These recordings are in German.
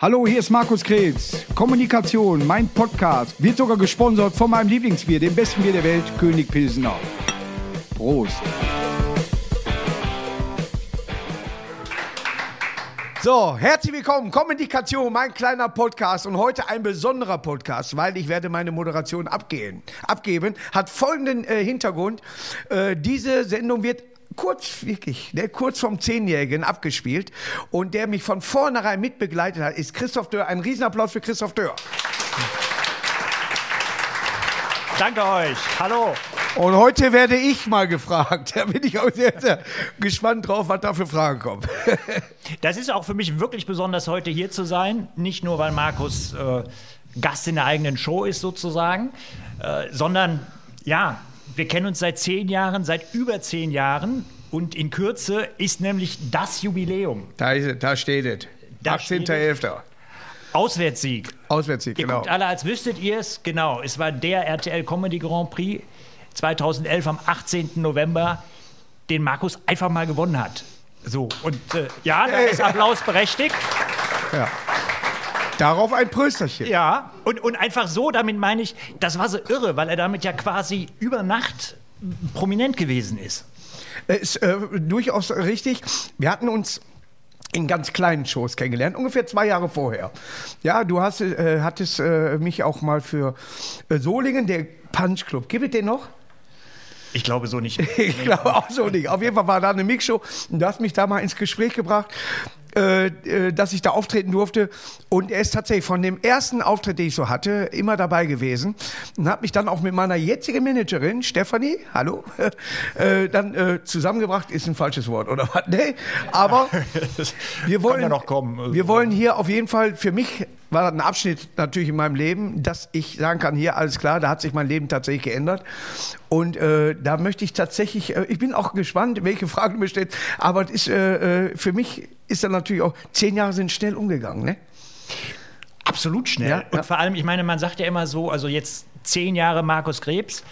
Hallo, hier ist Markus Kretz. Kommunikation, mein Podcast, wird sogar gesponsert von meinem Lieblingsbier, dem besten Bier der Welt, König Pilsener. Prost. So, herzlich willkommen, Kommunikation, mein kleiner Podcast und heute ein besonderer Podcast, weil ich werde meine Moderation abgehen, abgeben. Hat folgenden äh, Hintergrund. Äh, diese Sendung wird kurz, wirklich, ne, kurz vom Zehnjährigen abgespielt. Und der mich von vornherein mitbegleitet hat, ist Christoph Dörr. Ein Riesenapplaus für Christoph Dörr. Danke euch. Hallo. Und heute werde ich mal gefragt. Da bin ich auch sehr, sehr gespannt drauf, was da für Fragen kommen. Das ist auch für mich wirklich besonders, heute hier zu sein. Nicht nur, weil Markus äh, Gast in der eigenen Show ist, sozusagen, äh, sondern ja, wir kennen uns seit zehn Jahren, seit über zehn Jahren. Und in Kürze ist nämlich das Jubiläum. Da, ist, da steht es. 18.11. Auswärtssieg. Auswärtssieg, Ihr genau. guckt alle, als wüsstet ihr es. Genau, es war der RTL Comedy Grand Prix 2011 am 18. November, den Markus einfach mal gewonnen hat. So, und äh, ja, da ist Applaus berechtigt. Ja. Darauf ein Prösterchen. Ja, und, und einfach so, damit meine ich, das war so irre, weil er damit ja quasi über Nacht prominent gewesen ist. Ist äh, durchaus richtig. Wir hatten uns in ganz kleinen Shows kennengelernt, ungefähr zwei Jahre vorher. Ja, du hast, äh, hattest äh, mich auch mal für äh, Solingen, der Punch Club. Gibt es den noch? Ich glaube so nicht. Ich glaube auch so nicht. Auf jeden Fall war da eine Mixshow und du hast mich da mal ins Gespräch gebracht, äh, äh, dass ich da auftreten durfte. Und er ist tatsächlich von dem ersten Auftritt, den ich so hatte, immer dabei gewesen und hat mich dann auch mit meiner jetzigen Managerin, Stefanie, hallo, äh, dann äh, zusammengebracht. Ist ein falsches Wort, oder was? Nee, aber wir wollen, ja noch kommen. wir wollen hier auf jeden Fall, für mich war das ein Abschnitt natürlich in meinem Leben, dass ich sagen kann, hier alles klar, da hat sich mein Leben tatsächlich geändert. Und äh, da möchte ich tatsächlich, äh, ich bin auch gespannt, welche Fragen du mir stellst, aber es ist, äh, äh, für mich ist dann natürlich auch, zehn Jahre sind schnell umgegangen, ne? Absolut schnell. Ja, ja. Und vor allem, ich meine, man sagt ja immer so, also jetzt zehn Jahre Markus Krebs.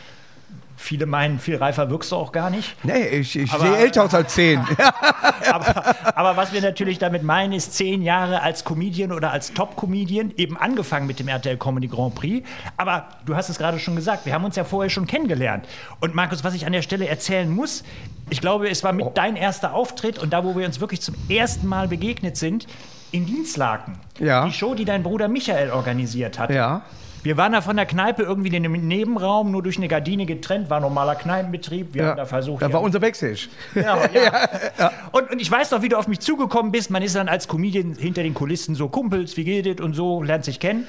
Viele meinen, viel reifer wirkst du auch gar nicht. Nee, ich, ich Aber- sehe älter aus als zehn. Aber, aber was wir natürlich damit meinen, ist zehn Jahre als Comedian oder als Top-Comedian, eben angefangen mit dem RTL Comedy Grand Prix. Aber du hast es gerade schon gesagt, wir haben uns ja vorher schon kennengelernt. Und Markus, was ich an der Stelle erzählen muss, ich glaube, es war mit dein erster Auftritt und da, wo wir uns wirklich zum ersten Mal begegnet sind, in Dienstlaken. Ja. Die Show, die dein Bruder Michael organisiert hat. Ja. Wir waren da von der Kneipe irgendwie in einem Nebenraum, nur durch eine Gardine getrennt, war normaler Kneipenbetrieb. Wir ja. haben da versucht, Da war unser Backstage. ja, ja. Und, und ich weiß noch, wie du auf mich zugekommen bist. Man ist dann als Comedian hinter den Kulissen so Kumpels, wie geht es und so, lernt sich kennen.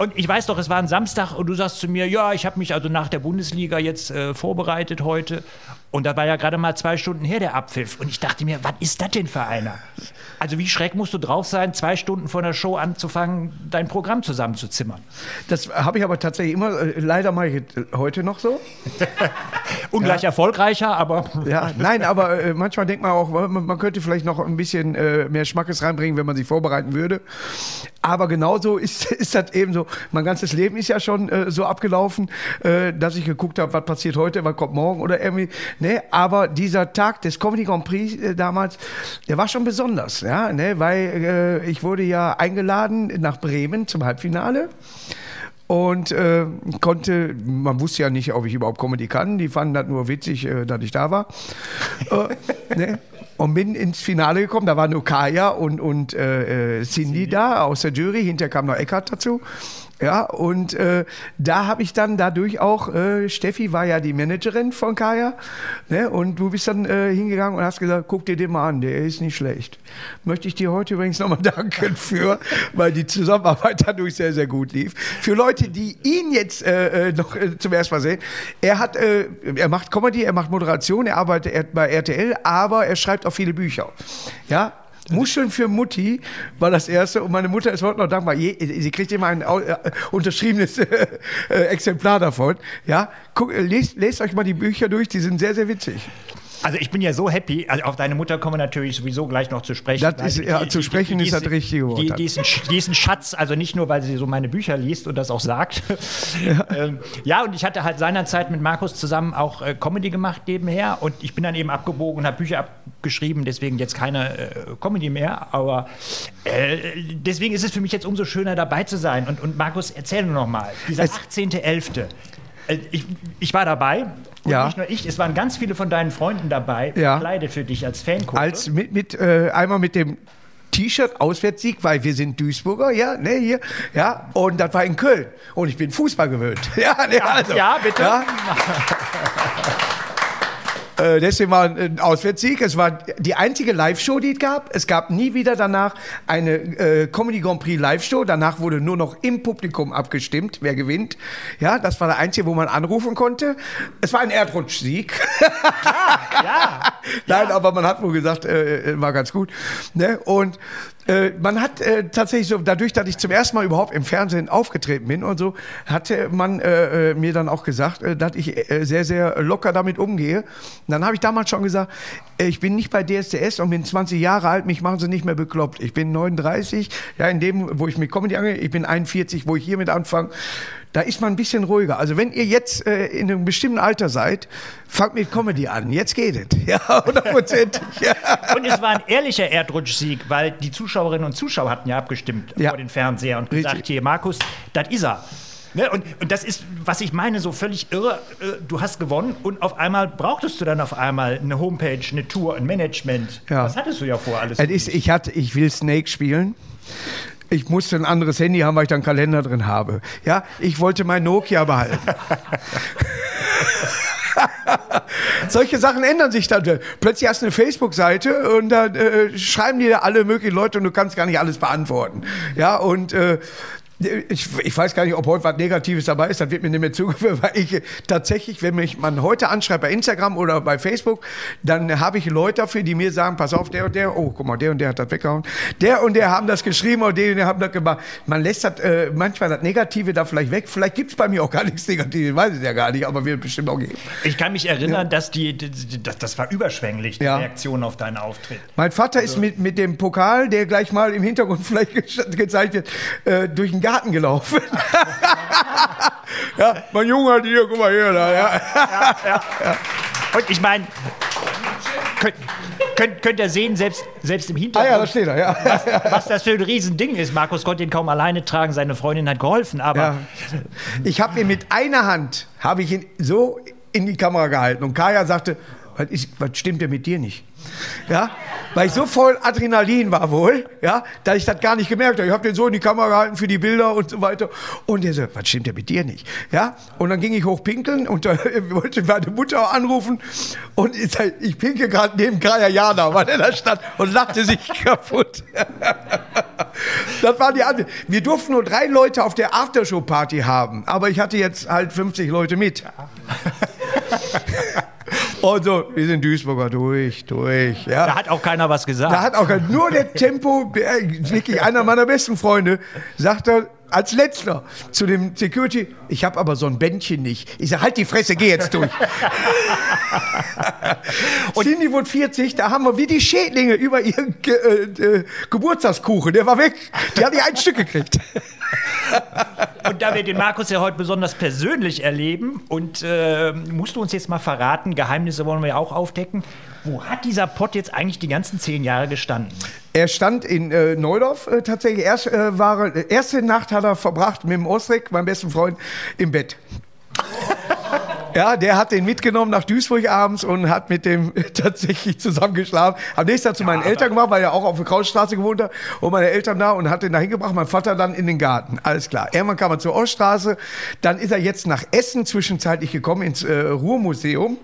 Und ich weiß doch, es war ein Samstag und du sagst zu mir, ja, ich habe mich also nach der Bundesliga jetzt äh, vorbereitet heute. Und da war ja gerade mal zwei Stunden her der Abpfiff. Und ich dachte mir, was ist das denn für einer? Also wie schreck musst du drauf sein, zwei Stunden vor der Show anzufangen, dein Programm zusammenzuzimmern? Das habe ich aber tatsächlich immer, äh, leider mache ich es heute noch so. Ungleich erfolgreicher, aber Ja, nein, aber äh, manchmal denkt man auch, man, man könnte vielleicht noch ein bisschen äh, mehr Schmackes reinbringen, wenn man sich vorbereiten würde. Aber genauso ist, ist das eben so. Mein ganzes Leben ist ja schon äh, so abgelaufen, äh, dass ich geguckt habe, was passiert heute, was kommt morgen oder irgendwie. Ne? Aber dieser Tag des Comedy Grand Prix äh, damals, der war schon besonders, ja, ne? weil äh, ich wurde ja eingeladen nach Bremen zum Halbfinale. Und äh, konnte, man wusste ja nicht, ob ich überhaupt Comedy kann. Die fanden das nur witzig, äh, dass ich da war. äh, ne? Und bin ins Finale gekommen. Da war nur Kaya und, und äh, äh, Cindy da aus der Jury. Hinterher kam noch Eckart dazu. Ja, und äh, da habe ich dann dadurch auch, äh, Steffi war ja die Managerin von Kaya, ne? und du bist dann äh, hingegangen und hast gesagt, guck dir den mal an, der ist nicht schlecht. Möchte ich dir heute übrigens nochmal danken für, weil die Zusammenarbeit dadurch sehr, sehr gut lief. Für Leute, die ihn jetzt äh, äh, noch äh, zum ersten Mal sehen, er hat, äh, er macht Comedy, er macht Moderation, er arbeitet bei RTL, aber er schreibt auch viele Bücher. Ja, Muscheln für Mutti war das erste und meine Mutter ist heute noch dankbar. Je, sie kriegt immer ein äh, unterschriebenes äh, Exemplar davon. Ja, Guck, äh, lest, lest euch mal die Bücher durch, die sind sehr, sehr witzig. Also ich bin ja so happy, also auf deine Mutter kommen wir natürlich sowieso gleich noch zu sprechen. Ist, ja, zu sprechen die, die, ist das richtige Wort. Die, die, ist ein, die ist ein Schatz, also nicht nur, weil sie so meine Bücher liest und das auch sagt. Ja, ähm, ja und ich hatte halt seinerzeit mit Markus zusammen auch äh, Comedy gemacht nebenher und ich bin dann eben abgebogen und habe Bücher abgeschrieben, deswegen jetzt keine äh, Comedy mehr, aber äh, deswegen ist es für mich jetzt umso schöner dabei zu sein. Und, und Markus, erzähl nur noch mal, dieser 18.11., äh, ich, ich, war dabei. Und ja. nicht nur ich, es waren ganz viele von deinen Freunden dabei, ja. verkleidet für dich als Fankumpel. Als mit, mit äh, einmal mit dem T-Shirt Auswärtssieg, weil wir sind Duisburger, ja, ne, hier, ja, und das war in Köln und ich bin Fußball gewöhnt. Ja, ne, also, ja bitte. Ja. Äh, deswegen war ein Auswärtssieg. Es war die einzige Live-Show, die es gab. Es gab nie wieder danach eine äh, Comedy Grand Prix Live-Show. Danach wurde nur noch im Publikum abgestimmt, wer gewinnt. Ja, das war der einzige, wo man anrufen konnte. Es war ein Erdrutschsieg. Ja, ja. Nein, ja. aber man hat wohl gesagt, äh, äh war ganz gut. Ne? Und äh, man hat äh, tatsächlich so, dadurch, dass ich zum ersten Mal überhaupt im Fernsehen aufgetreten bin und so, hatte man äh, äh mir dann auch gesagt, äh, dass ich sehr, sehr locker damit umgehe. Und dann habe ich damals schon gesagt, ich bin nicht bei DSDS und bin 20 Jahre alt, mich machen sie nicht mehr bekloppt. Ich bin 39, ja, in dem, wo ich mit Comedy angehe, ich bin 41, wo ich hiermit anfange da ist man ein bisschen ruhiger. Also wenn ihr jetzt äh, in einem bestimmten Alter seid, fangt mit Comedy an. Jetzt geht es. Ja, hundertprozentig. ja. Und es war ein ehrlicher Erdrutschsieg, weil die Zuschauerinnen und Zuschauer hatten ja abgestimmt ja. vor den Fernseher und gesagt, Richtig. hier, Markus, das ist er. Ne? Und, und, das ist, was ich meine, so völlig irre. Äh, du hast gewonnen und auf einmal brauchtest du dann auf einmal eine Homepage, eine Tour, ein Management. Ja. Was hattest du ja vor alles? Ist, ich, hatte, ich will Snake spielen ich musste ein anderes Handy haben, weil ich da einen Kalender drin habe. Ja, ich wollte mein Nokia behalten. Solche Sachen ändern sich dann. Plötzlich hast du eine Facebook-Seite und da äh, schreiben dir alle möglichen Leute und du kannst gar nicht alles beantworten. Ja, und äh, ich, ich, weiß gar nicht, ob heute was Negatives dabei ist, das wird mir nicht mehr zugeführt, weil ich tatsächlich, wenn mich man heute anschreibt bei Instagram oder bei Facebook, dann habe ich Leute dafür, die mir sagen, pass auf, der und der, oh, guck mal, der und der hat das weggehauen, der und der haben das geschrieben oder der und der haben das gemacht. Man lässt das, äh, manchmal das Negative da vielleicht weg, vielleicht gibt es bei mir auch gar nichts Negatives, weiß ich ja gar nicht, aber wird bestimmt auch geben. Ich kann mich erinnern, ja. dass die, das, das war überschwänglich, die ja. Reaktion auf deinen Auftritt. Mein Vater also. ist mit, mit dem Pokal, der gleich mal im Hintergrund vielleicht gezeigt wird, äh, durch den Garten gelaufen. ja, mein Junge hat hier, guck mal hier. Da, ja. Ja, ja, ja. Und ich meine, könnt, könnt, könnt, ihr sehen, selbst, selbst im Hintergrund, ah, ja, da steht er, ja. was, was, das für ein Riesending ist. Markus konnte ihn kaum alleine tragen, seine Freundin hat geholfen, aber... Ja. Ich habe ihn mit einer Hand, habe ich ihn so in die Kamera gehalten und Kaya sagte, was, ist, was stimmt denn mit dir nicht? Ja, weil ich so voll Adrenalin war wohl, ja, dass ich das gar nicht gemerkt habe. Ich habe den so in die Kamera gehalten für die Bilder und so weiter. Und der so, was stimmt denn mit dir nicht? Ja, und dann ging ich hoch pinkeln und da wollte meine Mutter anrufen und ich pinke gerade neben Kaya Jana, weil er da stand und lachte sich kaputt. das war die andere. Wir durften nur drei Leute auf der Aftershow-Party haben, aber ich hatte jetzt halt 50 Leute mit. Und so, wir sind Duisburger durch, durch. Ja. Da hat auch keiner was gesagt. Da hat auch keiner, nur der Tempo, wirklich einer meiner besten Freunde, sagt er, als letzter zu dem Security, ich habe aber so ein Bändchen nicht. Ich sage, halt die Fresse, geh jetzt durch. und Cindy wurde 40, da haben wir wie die Schädlinge über ihren Ge äh, äh, Geburtstagskuchen, der war weg. Die hat nicht ein Stück gekriegt. und da wir den Markus ja heute besonders persönlich erleben und äh, musst du uns jetzt mal verraten, Geheimnisse wollen wir ja auch aufdecken. Wo hat dieser Pott jetzt eigentlich die ganzen zehn Jahre gestanden? Er stand in äh, Neudorf äh, tatsächlich. Erst, äh, war, äh, erste Nacht hat er verbracht mit dem Osrik, meinem besten Freund, im Bett. Ja, der hat den mitgenommen nach Duisburg abends und hat mit dem tatsächlich zusammengeschlafen. Am nächsten Tag zu meinen ja, Eltern gemacht, weil er auch auf der Krautstraße gewohnt hat. Und meine Eltern da und hat den da hingebracht. Mein Vater dann in den Garten. Alles klar. Irgendwann kam er zur Oststraße. Dann ist er jetzt nach Essen zwischenzeitlich gekommen ins äh, Ruhrmuseum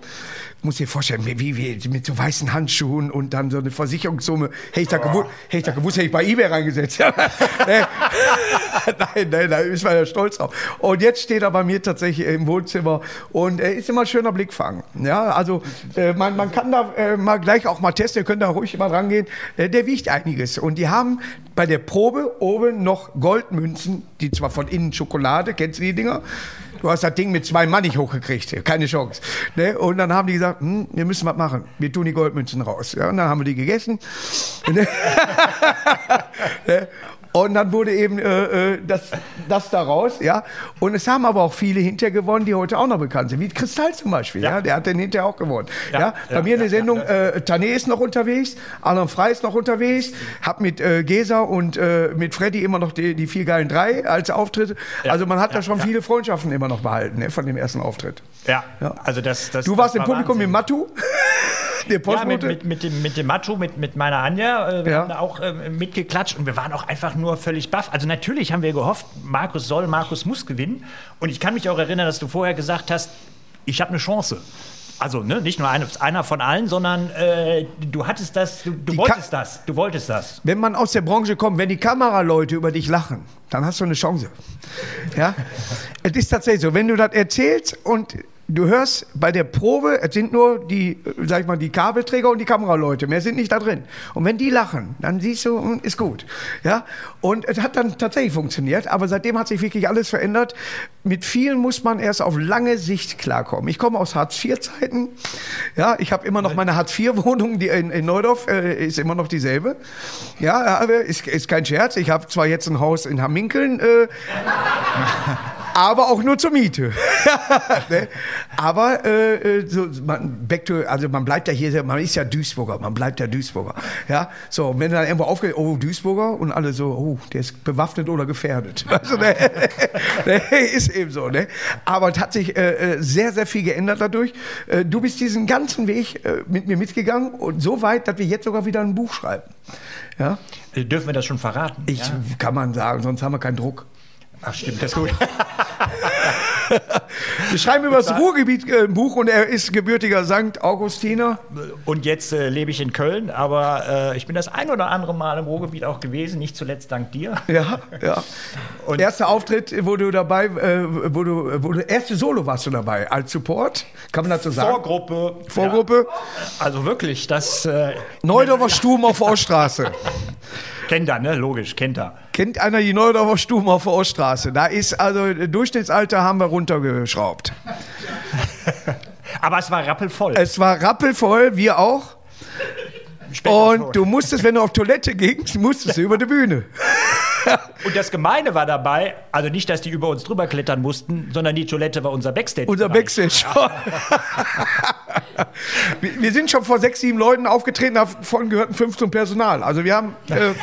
muss dir vorstellen, wie, wie mit so weißen Handschuhen und dann so eine Versicherungssumme. Hätte ich da, gewusst, hätte ich da gewusst, hätte ich bei eBay reingesetzt. nein, nein, da ist man ja stolz drauf. Und jetzt steht er bei mir tatsächlich im Wohnzimmer und er ist immer ein schöner Blickfang. Ja, also äh, man, man kann da äh, mal gleich auch mal testen, ihr könnt da ruhig mal rangehen. Äh, der wiegt einiges. Und die haben bei der Probe oben noch Goldmünzen, die zwar von innen Schokolade, kennst du die Dinger? Du hast das Ding mit zwei Mann nicht hochgekriegt, keine Chance. Ne? Und dann haben die gesagt, hm, wir müssen was machen. Wir tun die Goldmünzen raus. Ja, und dann haben wir die gegessen. ne? Und dann wurde eben äh, äh, das, das daraus, ja. Und es haben aber auch viele hinterher gewonnen, die heute auch noch bekannt sind, wie Kristall zum Beispiel, ja. ja? Der hat den hinterher auch gewonnen. Ja, ja? Bei mir in der Sendung, äh, Tané ist noch unterwegs, Alan Frey ist noch unterwegs, hab mit äh, Gesa und äh, mit Freddy immer noch die, die vier geilen drei als Auftritte. Also man hat da schon viele Freundschaften immer noch behalten, ne, von dem ersten Auftritt. Ja, also das, das Du warst das im Publikum Wahnsinn. mit Matu? Der Ja, mit, Postbote? mit, mit, dem, mit dem Macho, mit, mit meiner Anja, äh, wir Ja. haben da auch äh, mitgeklatscht und wir waren auch einfach nur völlig baff. Also natürlich haben wir gehofft, Markus soll, Markus muss gewinnen. Und ich kann mich auch erinnern, dass du vorher gesagt hast, ich habe eine Chance. Also ne, nicht nur eine, einer von allen, sondern äh, du hattest das, du, du wolltest Ka- das, du wolltest das. Wenn man aus der Branche kommt, wenn die Kameraleute über dich lachen, dann hast du eine Chance. Ja? es ist tatsächlich so, wenn du das erzählst und du hörst bei der Probe, es sind nur die, äh, sag ich mal, die Kabelträger und die Kameraleute, mehr sind nicht da drin. Und wenn die lachen, dann siehst du, hm, ist gut. Ja? Und es hat dann tatsächlich funktioniert, aber seitdem hat sich wirklich alles verändert. Mit vielen muss man erst auf lange Sicht klarkommen. Ich komme aus Hartz-IV-Zeiten. Ja, ich habe immer noch meine Hartz-IV-Wohnung, die in, in Neudorf äh, ist immer noch dieselbe. Ja, aber ist, ist kein Scherz. Ich habe zwar jetzt ein Haus in Hamminkeln, äh, aber auch nur zur Miete. ne? Aber äh, äh, so, man, back to, also man bleibt ja hier, man ist ja Duisburger, man bleibt ja Duisburger. Ja, so, und wenn dann irgendwo aufgeht, oh, Duisburger, und alle so, oh, der ist bewaffnet oder gefährdet. Also, ne, ne, ist eben so, ne? Aber es hat sich äh, äh, sehr, sehr viel geändert dadurch. Äh, du bist diesen ganzen Weg äh, mit mir mitgegangen und so weit, dass wir jetzt sogar wieder ein Buch schreiben. Ja, dürfen wir das schon verraten? ich ja? kann man sagen, sonst haben wir keinen Druck. Ach stimmt, das ist gut. Wir schreiben über das Ruhrgebiet äh, ein Buch und er ist gebürtiger St. Augustiner. Und jetzt äh, lebe ich in Köln, aber äh, ich bin das ein oder andere Mal im Ruhrgebiet auch gewesen, nicht zuletzt dank dir. Ja, ja. Und- Erster Auftritt, wo du dabei, äh, wo du, wo du, erste Solo warst du dabei, als Support, kann man dazu sagen? Vorgruppe. Vorgruppe, Ja, also wirklich, das äh, Neudorfer Sturm auf der Oststraße. Kennt er, ne? Logisch, kennt er. Kennt einer die Neudorfer Sturm auf der Oststraße? Da ist also Durchschnittsalter haben wir runtergeschraubt. Aber es war rappelvoll. Es war rappelvoll, wir auch. Und du musstest, wenn du auf Toilette gingst, musstest du über die Bühne. Und das Gemeine war dabei, also nicht, dass die über uns drüber klettern mussten, sondern die Toilette war unser Backstage. Unser Backstage. wir, wir sind schon vor sechs, sieben Leuten aufgetreten, davon gehörten fünf zum Personal. Also wir haben äh,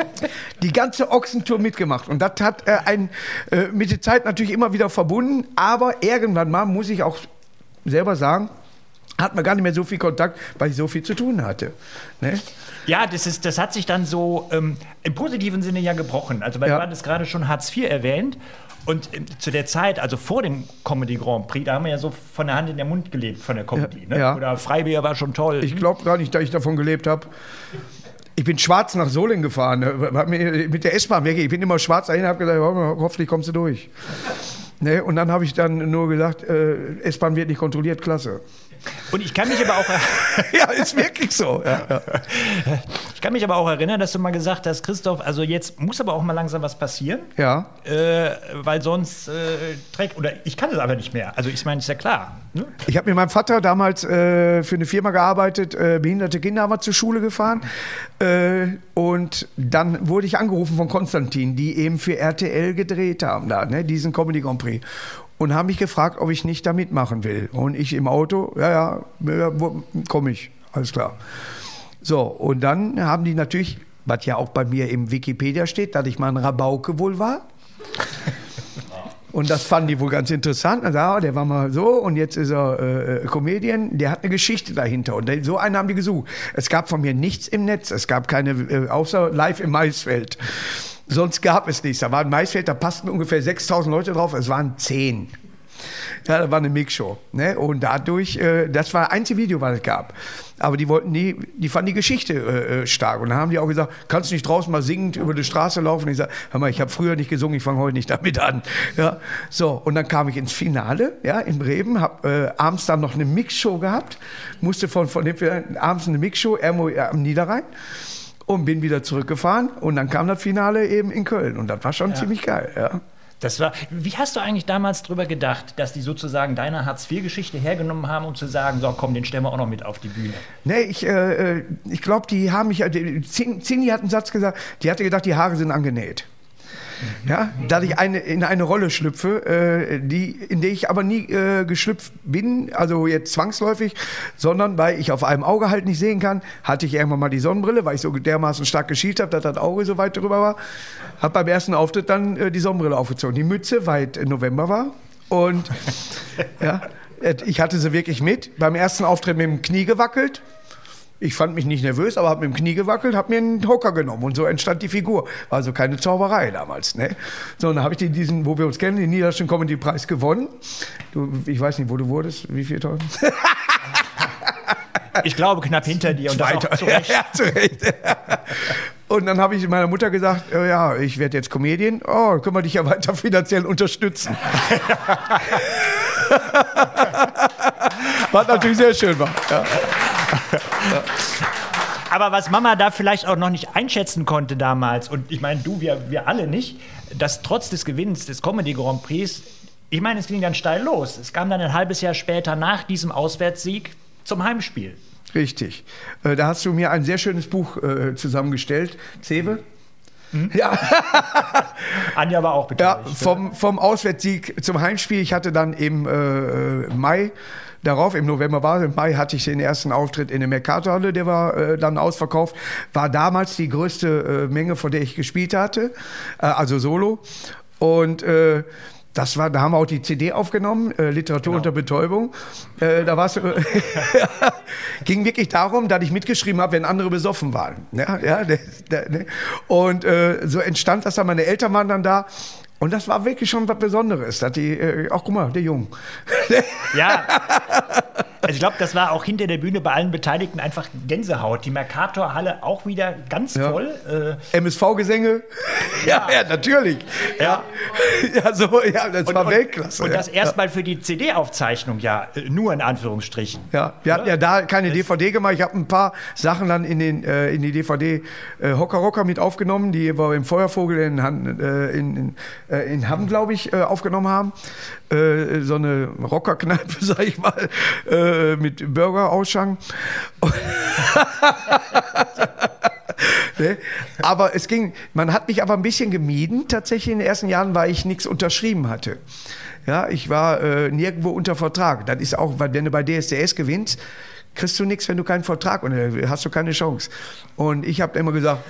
die ganze Ochsentour mitgemacht. Und das hat äh, ein, äh, mit der Zeit natürlich immer wieder verbunden. Aber irgendwann mal, muss ich auch selber sagen, hat man gar nicht mehr so viel Kontakt, weil ich so viel zu tun hatte. Ne? Ja, das, ist, das hat sich dann so ähm, im positiven Sinne ja gebrochen. Also, weil Ja. du hattest gerade schon Hartz IV erwähnt. Und ähm, zu der Zeit, also vor dem Comedy Grand Prix, da haben wir ja so von der Hand in den Mund gelebt von der Comedy. Ne? ja. Oder Freibier war schon toll. Ich glaube gar nicht, dass ich davon gelebt habe. Ich bin schwarz nach Solingen gefahren, ne, mit der S-Bahn weg. Ich bin immer schwarz dahin, habe gesagt, ho- hoffentlich kommst du durch. Ne, und dann habe ich dann nur gesagt, äh, S-Bahn wird nicht kontrolliert, klasse. Und ich kann mich aber auch, ja, ist wirklich so. Ja, ja. ich kann mich aber auch erinnern, dass du mal gesagt hast, Christoph, also jetzt muss aber auch mal langsam was passieren, ja. äh, weil sonst äh, trägt, oder ich kann es aber nicht mehr. Also ich meine, ist ja klar. Ne? Ich habe mit meinem Vater damals äh, für eine Firma gearbeitet, äh, behinderte Kinder haben wir zur Schule gefahren. Äh, und dann wurde ich angerufen von Konstantin, die eben für RTL gedreht haben, da, ne, diesen Comedy Grand Prix. Und haben mich gefragt, ob ich nicht da mitmachen will. Und ich im Auto, ja, ja, komme ich, alles klar. So, und dann haben die natürlich, was ja auch bei mir im Wikipedia steht, dass ich mal ein Rabauke wohl war. Und das fanden die wohl ganz interessant. Also, ja, der war mal so und jetzt ist er äh, äh, Comedian. Der hat eine Geschichte dahinter. Und so einen haben die gesucht. Es gab von mir nichts im Netz. Es gab keine, äh, außer live im Maisfeld. Sonst gab es nichts. Da war ein Maisfeld, da passten ungefähr 6000 Leute drauf. Es waren 10. Ja, das war eine Mixshow. Ne? Und dadurch, äh, das war das einzige Video, was es gab. Aber die wollten die, die fanden die Geschichte äh, äh, stark. Und dann haben die auch gesagt, kannst du nicht draußen mal singend über die Straße laufen? Ich sage, hör mal, ich habe früher nicht gesungen, ich fange heute nicht damit an. Ja, so, und dann kam ich ins Finale, ja, in Bremen, habe äh, abends dann noch eine Mixshow gehabt, musste von, von dem abends eine Mixshow irgendwo äh, am Niederrhein und bin wieder zurückgefahren und dann kam das Finale eben in Köln und das war schon ziemlich geil, ja. Das war, wie hast du eigentlich damals drüber gedacht, dass die sozusagen deine Hartz-IV-Geschichte hergenommen haben, um zu sagen, so komm, den stellen wir auch noch mit auf die Bühne? Nee, ich, äh, ich glaube, die haben mich, Zini hat einen Satz gesagt, die hatte gedacht, die Haare sind angenäht. Ja, da ich eine, in eine Rolle schlüpfe, äh, die, in der ich aber nie äh, geschlüpft bin, also jetzt zwangsläufig, sondern weil ich auf einem Auge halt nicht sehen kann, hatte ich irgendwann mal die Sonnenbrille, weil ich so dermaßen stark geschielt habe, dass das Auge so weit drüber war. Habe beim ersten Auftritt dann äh, die Sonnenbrille aufgezogen. Die Mütze, weil es November war. Und ja, ich hatte sie wirklich mit. Beim ersten Auftritt mit dem Knie gewackelt. Ich fand mich nicht nervös, aber habe mit dem Knie gewackelt, habe mir einen Hocker genommen und so entstand die Figur. War also keine Zauberei damals. Ne? So, dann habe ich diesen, wo wir uns kennen, den Niederländischen Comedy Preis gewonnen. Du, ich weiß nicht, wo du wurdest, wie viel toll. Ich glaube knapp hinter dir und Zweiter. das auch zu Recht. Ja, zu Recht. Und dann habe ich meiner Mutter gesagt, oh ja, ich werde jetzt Comedian. Oh, können wir dich ja weiter finanziell unterstützen. Was natürlich sehr schön war. Ja. Aber was Mama da vielleicht auch noch nicht einschätzen konnte damals, und ich meine, du, wir, wir alle nicht, dass trotz des Gewinns des Comedy Grand Prix, ich meine, es ging dann steil los. Es kam dann ein halbes Jahr später nach diesem Auswärtssieg zum Heimspiel. Richtig. Äh, da hast du mir ein sehr schönes Buch äh, zusammengestellt. Zewe? Hm? Ja. Anja war auch beteiligt. Ja, vom, vom Auswärtssieg zum Heimspiel. Ich hatte dann im äh, Mai darauf, im November war, im Mai hatte ich den ersten Auftritt in der Mercatorhalle, der war äh, dann ausverkauft. War damals die größte äh, Menge, von der ich gespielt hatte, äh, also solo. Und äh, das war, da haben wir auch die CD aufgenommen, äh, Literatur genau. unter Betäubung. Äh, da war es äh, ging wirklich darum, dass ich mitgeschrieben habe, wenn andere besoffen waren. Ja, ja, der, der, ne? Und äh, so entstand das dann. Meine Eltern waren dann da und das war wirklich schon was Besonderes. Dass die, äh, auch guck mal, der Jung. Ja. Also ich glaube, das war auch hinter der Bühne bei allen Beteiligten einfach Gänsehaut. Die Mercator-Halle auch wieder ganz ja. toll. Äh, MSV-Gesänge. Ja. ja, natürlich. Ja. ja, so, ja, das und, war und, Weltklasse. Und das erstmal für die CD-Aufzeichnung, ja, äh, nur in Anführungsstrichen. Ja, wir hatten ja da keine das DVD gemacht. Ich habe ein paar Sachen dann in, den, äh, in die DVD äh, Hocker Rocker mit aufgenommen, die wir im Feuervogel in, äh, in, in, äh, in Hamm, glaube ich, aufgenommen haben. so eine Rockerkneipe, sag ich mal äh, mit Burger-Ausschank. ne? Aber es ging, man hat mich aber ein bisschen gemieden, tatsächlich in den ersten Jahren, weil ich nichts unterschrieben hatte. Ja, ich war äh, nirgendwo unter Vertrag. Das ist auch, wenn du bei DSDS gewinnst, kriegst du nichts, wenn du keinen Vertrag und äh, hast du keine Chance. Und ich habe immer gesagt,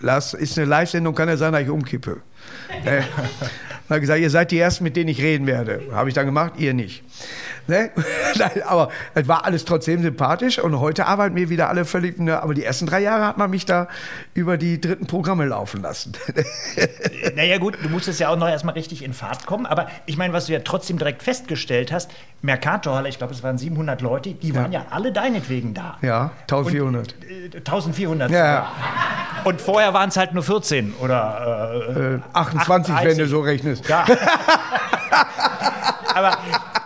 Lass, ist eine Live-Sendung, kann ja sein, dass ich umkippe. äh, habe gesagt, ihr seid die Ersten, mit denen ich reden werde. Habe ich dann gemacht, ihr nicht. Ne? aber es war alles trotzdem sympathisch und heute arbeiten wir wieder alle völlig. Ne? Aber die ersten drei Jahre hat man mich da über die dritten Programme laufen lassen. naja, gut, du musstest ja auch noch erstmal richtig in Fahrt kommen. Aber ich meine, was du ja trotzdem direkt festgestellt hast: Mercatorhalle, ich glaube, es waren 700 Leute, die waren ja, ja alle deinetwegen da. Ja, 1400. Und, äh, 1400. Ja. Und vorher waren es halt nur 14 oder äh, 28, 38. wenn du so rechnest. Ja. Aber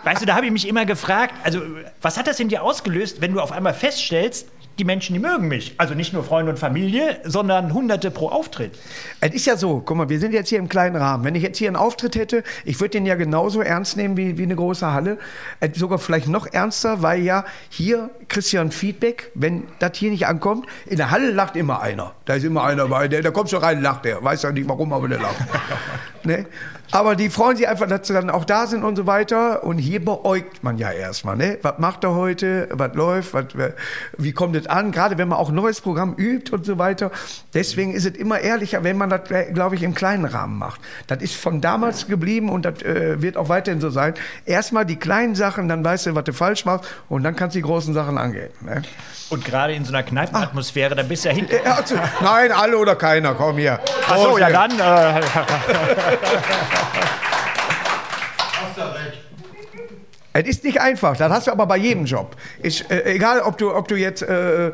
weißt du, da habe ich mich immer gefragt, also was hat das in dir ausgelöst, wenn du auf einmal feststellst, die Menschen, die mögen mich. Also nicht nur Freunde und Familie, sondern Hunderte pro Auftritt. Es ist ja so, guck mal, wir sind jetzt hier im kleinen Rahmen. Wenn ich jetzt hier einen Auftritt hätte, ich würde den ja genauso ernst nehmen wie, wie eine große Halle. Sogar vielleicht noch ernster, weil ja hier ein Feedback, wenn das hier nicht ankommt. In der Halle lacht immer einer. Da ist immer einer bei, der, da kommst du rein, lacht der. Weiß ja nicht warum, aber der lacht. ne? Aber die freuen sich einfach, dass sie dann auch da sind und so weiter. Und hier beäugt man ja erstmal, ne? Was macht er heute? Was läuft? Was, wie kommt es an? Gerade wenn man auch ein neues Programm übt und so weiter. Deswegen ist es immer ehrlicher, wenn man das, glaube ich, im kleinen Rahmen macht. Das ist von damals geblieben und das äh, wird auch weiterhin so sein. Erstmal die kleinen Sachen, dann weißt du, was du falsch machst und dann kannst du die großen Sachen angehen. Ne? Und gerade in so einer Kneipenatmosphäre, da bist du ja hinten. Nein, alle oder keiner, komm hier. Ach so, ja dann. Äh, Es ist nicht einfach, das hast du aber bei jedem Job. Ist, äh, egal, ob du, ob du jetzt äh,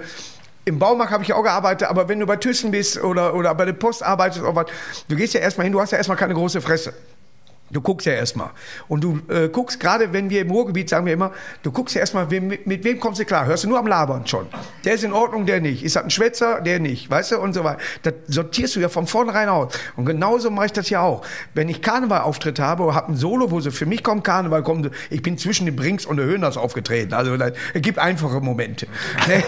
im Baumarkt habe ich auch gearbeitet, aber wenn du bei Thyssen bist oder, oder bei der Post arbeitest, oder was, du gehst ja erstmal hin, du hast ja erstmal keine große Fresse. Du guckst ja erstmal. Und du äh, guckst, gerade wenn wir im Ruhrgebiet sagen wir immer, du guckst ja erstmal, mit, mit wem kommst du klar? Hörst du nur am Labern schon. Der ist in Ordnung, der nicht. Ist das ein Schwätzer? Der nicht. Weißt du? Und so weiter. Das sortierst du ja von vornherein aus. Und genauso mache ich das ja auch. Wenn ich Karnevalauftritt habe oder habe ein Solo, wo sie für mich kommen, Karneval kommen, ich bin zwischen den Brinks und den Höhners aufgetreten. Also es gibt einfache Momente. ne?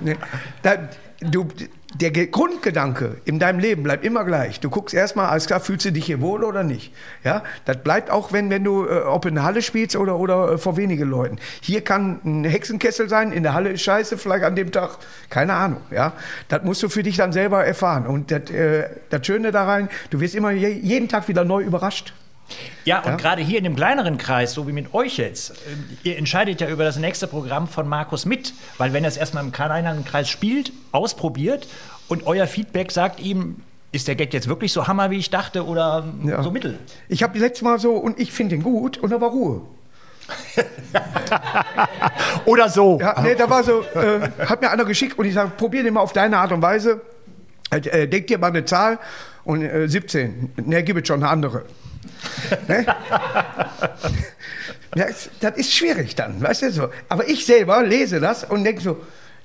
ne? Da, du, der Grundgedanke in deinem Leben bleibt immer gleich. Du guckst erstmal, alles klar, fühlst du dich hier wohl oder nicht? Ja, das bleibt auch, wenn, wenn du, äh, ob in der Halle spielst oder, oder äh, vor wenigen Leuten. Hier kann ein Hexenkessel sein, in der Halle ist scheiße, vielleicht an dem Tag, keine Ahnung, ja. Das musst du für dich dann selber erfahren. Und das, äh, das Schöne daran, du wirst immer je, jeden Tag wieder neu überrascht. Ja, und ja? gerade hier in dem kleineren Kreis, so wie mit euch jetzt, ihr entscheidet ja über das nächste Programm von Markus mit, weil wenn er es erstmal im kleineren Kreis spielt, ausprobiert und euer Feedback sagt ihm, ist der Gag jetzt wirklich so Hammer, wie ich dachte, oder ja. so mittel? Ich habe letztes Mal so, und ich finde ihn gut, und da war Ruhe. oder so. Ja, nee, da war so, äh, hat mir einer geschickt und ich sage, probier den mal auf deine Art und Weise. Äh, denk dir mal eine Zahl und äh, 17. Ne, gib es schon eine andere. Ne? das, das, ist schwierig dann, weißt du so. Aber ich selber lese das und denke so,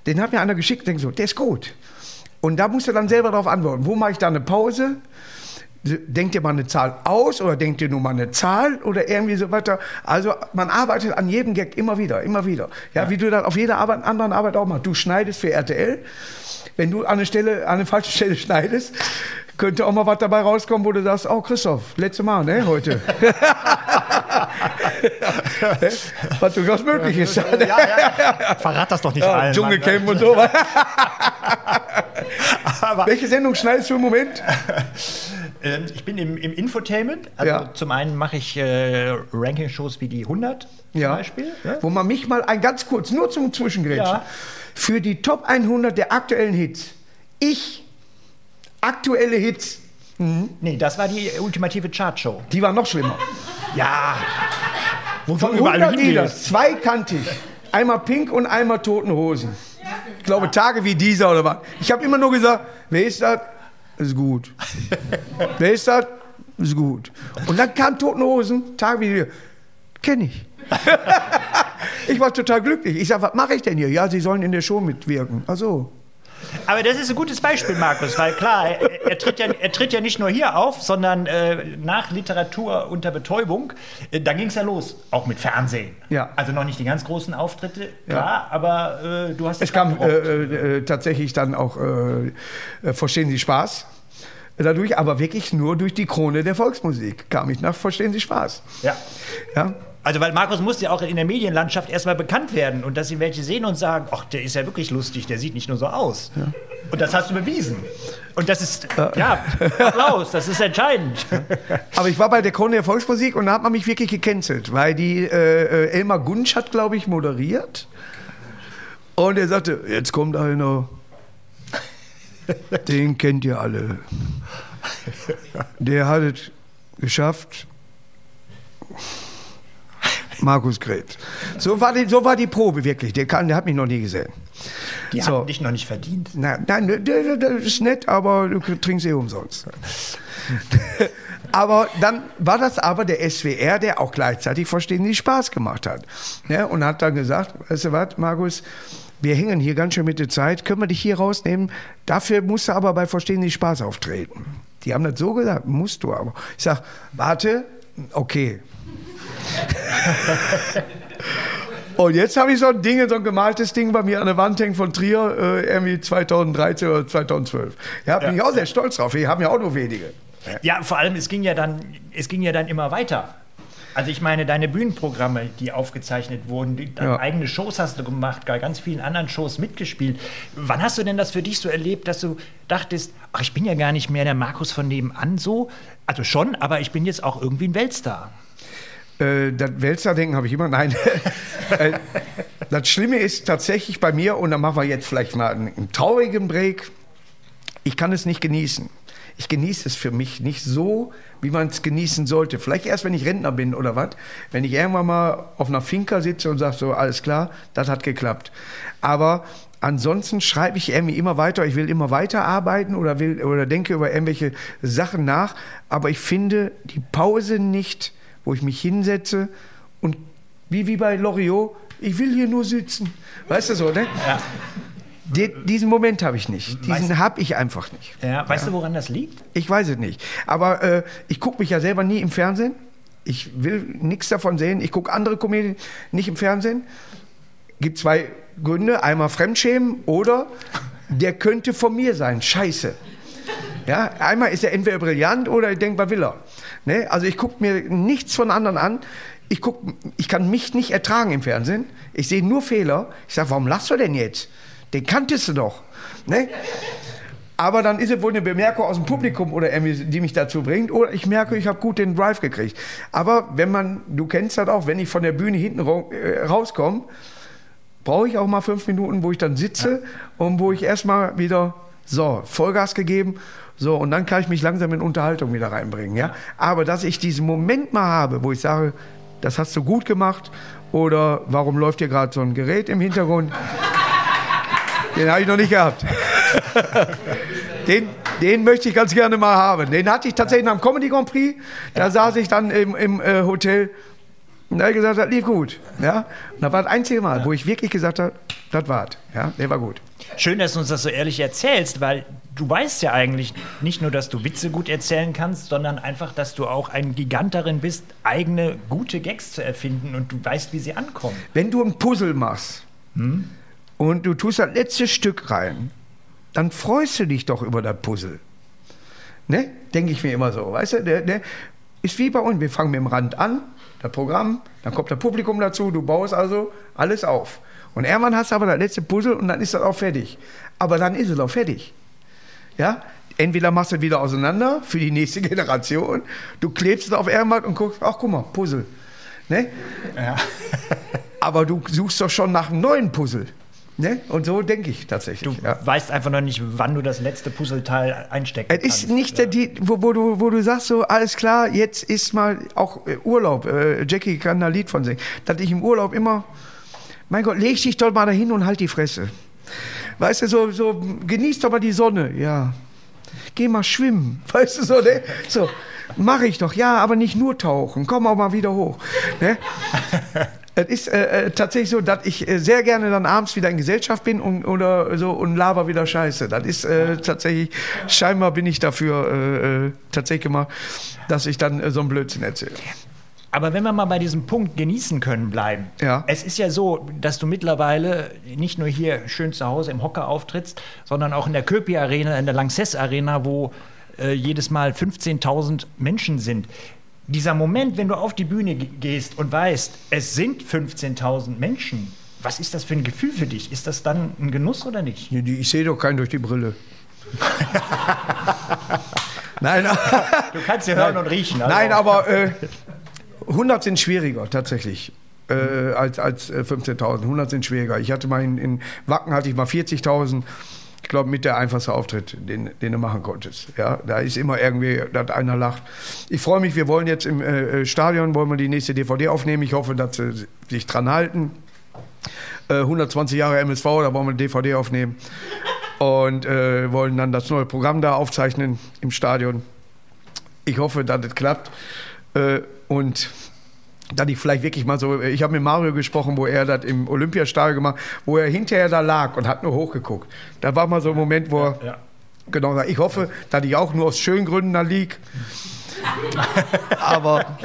den hat mir einer geschickt, denke so, der ist gut. Und da musst du dann selber darauf antworten. Wo mache ich da eine Pause? Denkt ihr mal eine Zahl aus oder denkt ihr nur mal eine Zahl oder irgendwie so weiter? Also man arbeitet an jedem Gag immer wieder, immer wieder. Ja, ja. wie du dann auf jeder Arbeit, anderen Arbeit auch machst. Du schneidest für RTL. Wenn du an eine Stelle, an eine falsche Stelle schneidest, könnte auch mal was dabei rauskommen, wo du sagst, oh Christoph, letzte Mal, ne, heute. was durchaus möglich ist. Ja, ja, ja. Verrat das doch nicht ja, allen. Dschungelcamp und so. Welche Sendung schneidest du im Moment? Ähm, ich bin im, im Infotainment. Also ja. zum einen mache ich äh, Ranking-Shows wie die 100 zum ja. Beispiel. Ja? Wo man mich mal ein ganz kurz, nur zum Zwischengrätschen, für die Top 100 der aktuellen Hits, ich aktuelle Hits. Mhm. Nee, das war die ultimative Chartshow. Die war noch schlimmer. Ja. Wo Von überall 100 Lieder, zwei kannte ich. Einmal Pink und einmal Toten Hosen. Ich glaube, Tage wie dieser oder was. Ich habe immer nur gesagt, wer ist das? Ist gut. wer ist das? Ist gut. Und dann kam Toten Hosen, Tage wie dieser. Kenne ich. ich war total glücklich. Ich sage, was mache ich denn hier? Ja, Sie sollen in der Show mitwirken. Ach so. Aber das ist ein gutes Beispiel, Markus, weil klar, er, er, tritt, ja, er tritt ja nicht nur hier auf, sondern äh, nach Literatur unter Betäubung, äh, da ging es ja los, auch mit Fernsehen. Ja. Also noch nicht die ganz großen Auftritte, klar, ja. aber äh, du hast es. Es kam äh, äh, tatsächlich dann auch, äh, verstehen Sie Spaß? Dadurch, aber wirklich nur durch die Krone der Volksmusik kam ich nach Verstehen Sie Spaß. Ja. Ja. Also, weil Markus muss ja auch in der Medienlandschaft erstmal bekannt werden und dass ihn welche sehen und sagen, ach, der ist ja wirklich lustig, der sieht nicht nur so aus. Ja. Und das hast du bewiesen. Und das ist, ja, Applaus, das ist entscheidend. Aber ich war bei der Krone der Volksmusik und da hat man mich wirklich gecancelt, weil die äh, äh Elmar Gunsch hat, glaube ich, moderiert. Und er sagte, jetzt kommt einer, den kennt ihr alle. Der hat es geschafft, Markus Krebs. So war, die, so war die Probe wirklich. Der, kann, der hat mich noch nie gesehen. Die so. haben dich noch nicht verdient. Nein, nein, das ist nett, aber du trinkst eh umsonst. aber dann war das aber der SWR, der auch gleichzeitig Verstehen die Spaß gemacht hat. Ja, und hat dann gesagt, weißt du was, Markus, wir hängen hier ganz schön mit der Zeit, können wir dich hier rausnehmen? Dafür musst du aber bei Verstehen die Spaß auftreten. Die haben das so gesagt, musst du aber. Ich sag, warte, okay, Und jetzt habe ich so ein Ding, so ein gemaltes Ding bei mir an der Wand hängen von Trier, äh, irgendwie 2013 oder 2012. Ja, bin ja. ich auch sehr stolz drauf. Wir haben ja auch nur wenige. Ja, vor allem, es ging ja dann, es ging ja dann immer weiter. Also ich meine, deine Bühnenprogramme, die aufgezeichnet wurden, die, ja. eigene Shows hast du gemacht, bei ganz vielen anderen Shows mitgespielt. Wann hast du denn das für dich so erlebt, dass du dachtest, ach, ich bin ja gar nicht mehr der Markus von nebenan so? Also schon, aber ich bin jetzt auch irgendwie ein Weltstar. Äh, das Wälzer-Denken habe ich immer. Nein. äh, das Schlimme ist tatsächlich bei mir, und da machen wir jetzt vielleicht mal einen, einen traurigen Break, ich kann es nicht genießen. ich genieße es für mich nicht so, wie man es genießen sollte. Vielleicht erst, wenn ich Rentner bin oder was. Wenn ich irgendwann mal auf einer Finca sitze und sage so, alles klar, das hat geklappt. Aber ansonsten schreibe ich irgendwie immer weiter. Ich will immer weiter arbeiten oder, will, oder denke über irgendwelche Sachen nach. Aber ich finde die Pause nicht, wo ich mich hinsetze und wie, wie bei Loriot, ich will hier nur sitzen. Weißt du so, ne? Ja. Die, diesen Moment habe ich nicht. Diesen habe ich einfach nicht. Ja, weißt ja. du, woran das liegt? Ich weiß es nicht. Aber äh, ich gucke mich ja selber nie im Fernsehen. Ich will nichts davon sehen. Ich gucke andere Komödien nicht im Fernsehen. Gibt zwei Gründe. Einmal Fremdschämen oder der könnte von mir sein. Scheiße. Ja, einmal ist er entweder brillant oder ich denke, was will er? Ne? Also ich gucke mir nichts von anderen an. Ich, guck, ich kann mich nicht ertragen im Fernsehen. Ich sehe nur Fehler. Ich sage, warum lachst du denn jetzt? Den kanntest du doch. Ne? Aber dann ist es wohl eine Bemerkung aus dem Publikum oder irgendwie, die mich dazu bringt. Oder ich merke, ich habe gut den Drive gekriegt. Aber wenn man, du kennst das auch, wenn ich von der Bühne hinten äh, rauskomme, brauche ich auch mal fünf Minuten, wo ich dann sitze ja. und wo ich erstmal wieder so Vollgas gegeben. So, und dann kann ich mich langsam in Unterhaltung wieder reinbringen. Ja? Aber dass ich diesen Moment mal habe, wo ich sage, das hast du gut gemacht oder warum läuft hier gerade so ein Gerät im Hintergrund? Den habe ich noch nicht gehabt. Den, den möchte ich ganz gerne mal haben. Den hatte ich tatsächlich dem Comedy Grand Prix. Da saß ich dann im, im äh, Hotel und da habe ich gesagt, das lief gut. Ja? Und da war das einzige Mal, wo ich wirklich gesagt habe, das war's. Ja, der war gut. Schön, dass du uns das so ehrlich erzählst, weil du weißt ja eigentlich nicht nur, dass du Witze gut erzählen kannst, sondern einfach, dass du auch ein Gigant darin bist, eigene gute Gags zu erfinden und du weißt, wie sie ankommen. Wenn du ein Puzzle machst, hm? und du tust das letzte Stück rein, dann freust du dich doch über das Puzzle. Ne? Denke ich mir immer so. Weißt du, der, der ist wie bei uns. Wir fangen mit dem Rand an, das Programm, dann kommt das Publikum dazu, du baust also alles auf. Und irgendwann hast du aber das letzte Puzzle und dann ist das auch fertig. Aber dann ist es auch fertig. Ja? Entweder machst du es wieder auseinander für die nächste Generation, du klebst es auf irgendwas und guckst, ach guck mal, Puzzle. Ne? Ja. aber du suchst doch schon nach einem neuen Puzzle. Ne? Und so denke ich tatsächlich. Du ja. weißt einfach noch nicht, wann du das letzte Puzzleteil einstecken Es ist nicht der, die, wo, wo, du, wo du sagst, so alles klar, jetzt ist mal auch äh, Urlaub. Äh, Jackie kann da Lied von singen. Dass ich im Urlaub immer, mein Gott, leg dich doch mal dahin und halt die Fresse. Weißt du, so, so genieß doch mal die Sonne. Ja. Geh mal schwimmen. Weißt du, so, ne? So. Mache ich doch, ja, aber nicht nur tauchen. Komm auch mal wieder hoch. Ne? Es ist äh, äh, tatsächlich so, dass ich äh, sehr gerne dann abends wieder in Gesellschaft bin und, oder so und laber wieder Scheiße. Das ist äh, tatsächlich, scheinbar bin ich dafür äh, äh tatsächlich immer, dass ich dann so einen Blödsinn erzähle. Aber wenn wir mal bei diesem Punkt genießen können bleiben. Ja. Es ist ja so, dass du mittlerweile nicht nur hier schön zu Hause im Hocker auftrittst, sondern auch in der Köpi Arena, in der Lanxess Arena, wo jedes Mal 15.000 Menschen sind dieser Moment, wenn du auf die Bühne gehst und weißt, es sind 15.000 Menschen, was ist das für ein Gefühl für dich? Ist das dann ein Genuss oder nicht? Ich sehe doch keinen durch die Brille. Nein, du kannst ja hören Nein. und riechen. Also. Nein, aber äh, 100 sind schwieriger tatsächlich. Äh, als als 15.000. Äh, 100 sind schwieriger. Ich hatte mal in, in Wacken hatte ich mal 40.000 ich glaube, mit der einfachste Auftritt, den, den du machen konntest. Ja, da ist immer irgendwie, dass einer lacht. Ich freue mich, wir wollen jetzt im äh, äh Stadion, wollen wir die nächste DVD aufnehmen. Ich hoffe, dass sie sich dran halten. Äh, 120 Jahre MSV, da wollen wir eine DVD aufnehmen. Und äh, wollen dann das neue Programm da aufzeichnen im Stadion. Ich hoffe, dass es klappt. Äh, und dass ich vielleicht wirklich mal so, ich habe mit Mario gesprochen, wo er das im Olympiastadion gemacht, wo er hinterher da lag und hat nur hochgeguckt. Da war mal so ein Moment, wo er ja. genau sagt, ich hoffe, dass ich auch nur aus schönen Gründen da lieg. aber,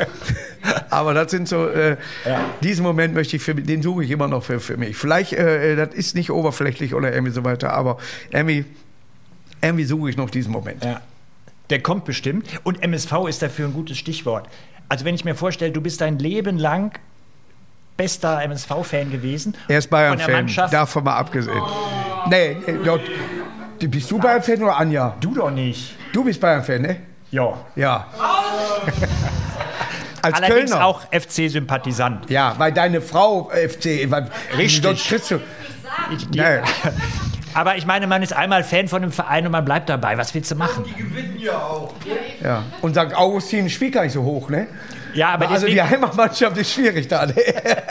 aber das sind so, äh, ja. diesen Moment möchte ich für, den suche ich immer noch für, für mich. Vielleicht, äh, das ist nicht oberflächlich oder irgendwie so weiter, aber irgendwie, irgendwie suche ich noch diesen Moment. Ja. Der kommt bestimmt. Und MSV ist dafür ein gutes Stichwort. Also wenn ich mir vorstelle, du bist dein Leben lang bester MSV-Fan gewesen. Er ist Bayern-Fan, davon mal abgesehen. Oh. Nee, nee dort, bist du Bayern-Fan oder Anja? Du doch nicht. Du bist Bayern-Fan, ne? Ja. Ja. Als Allerdings Kölner. auch FC-Sympathisant. Ja, weil deine Frau FC, Richtig. Dort kriegst du, ich, die, nee. Aber ich meine, man ist einmal Fan von einem Verein und man bleibt dabei. Was willst du machen? Die gewinnen ja auch. Ja. Und St. Augustin spielt gar nicht so hoch, ne? Ja, aber Also deswegen, die Heimatmannschaft ist schwierig da. Ne?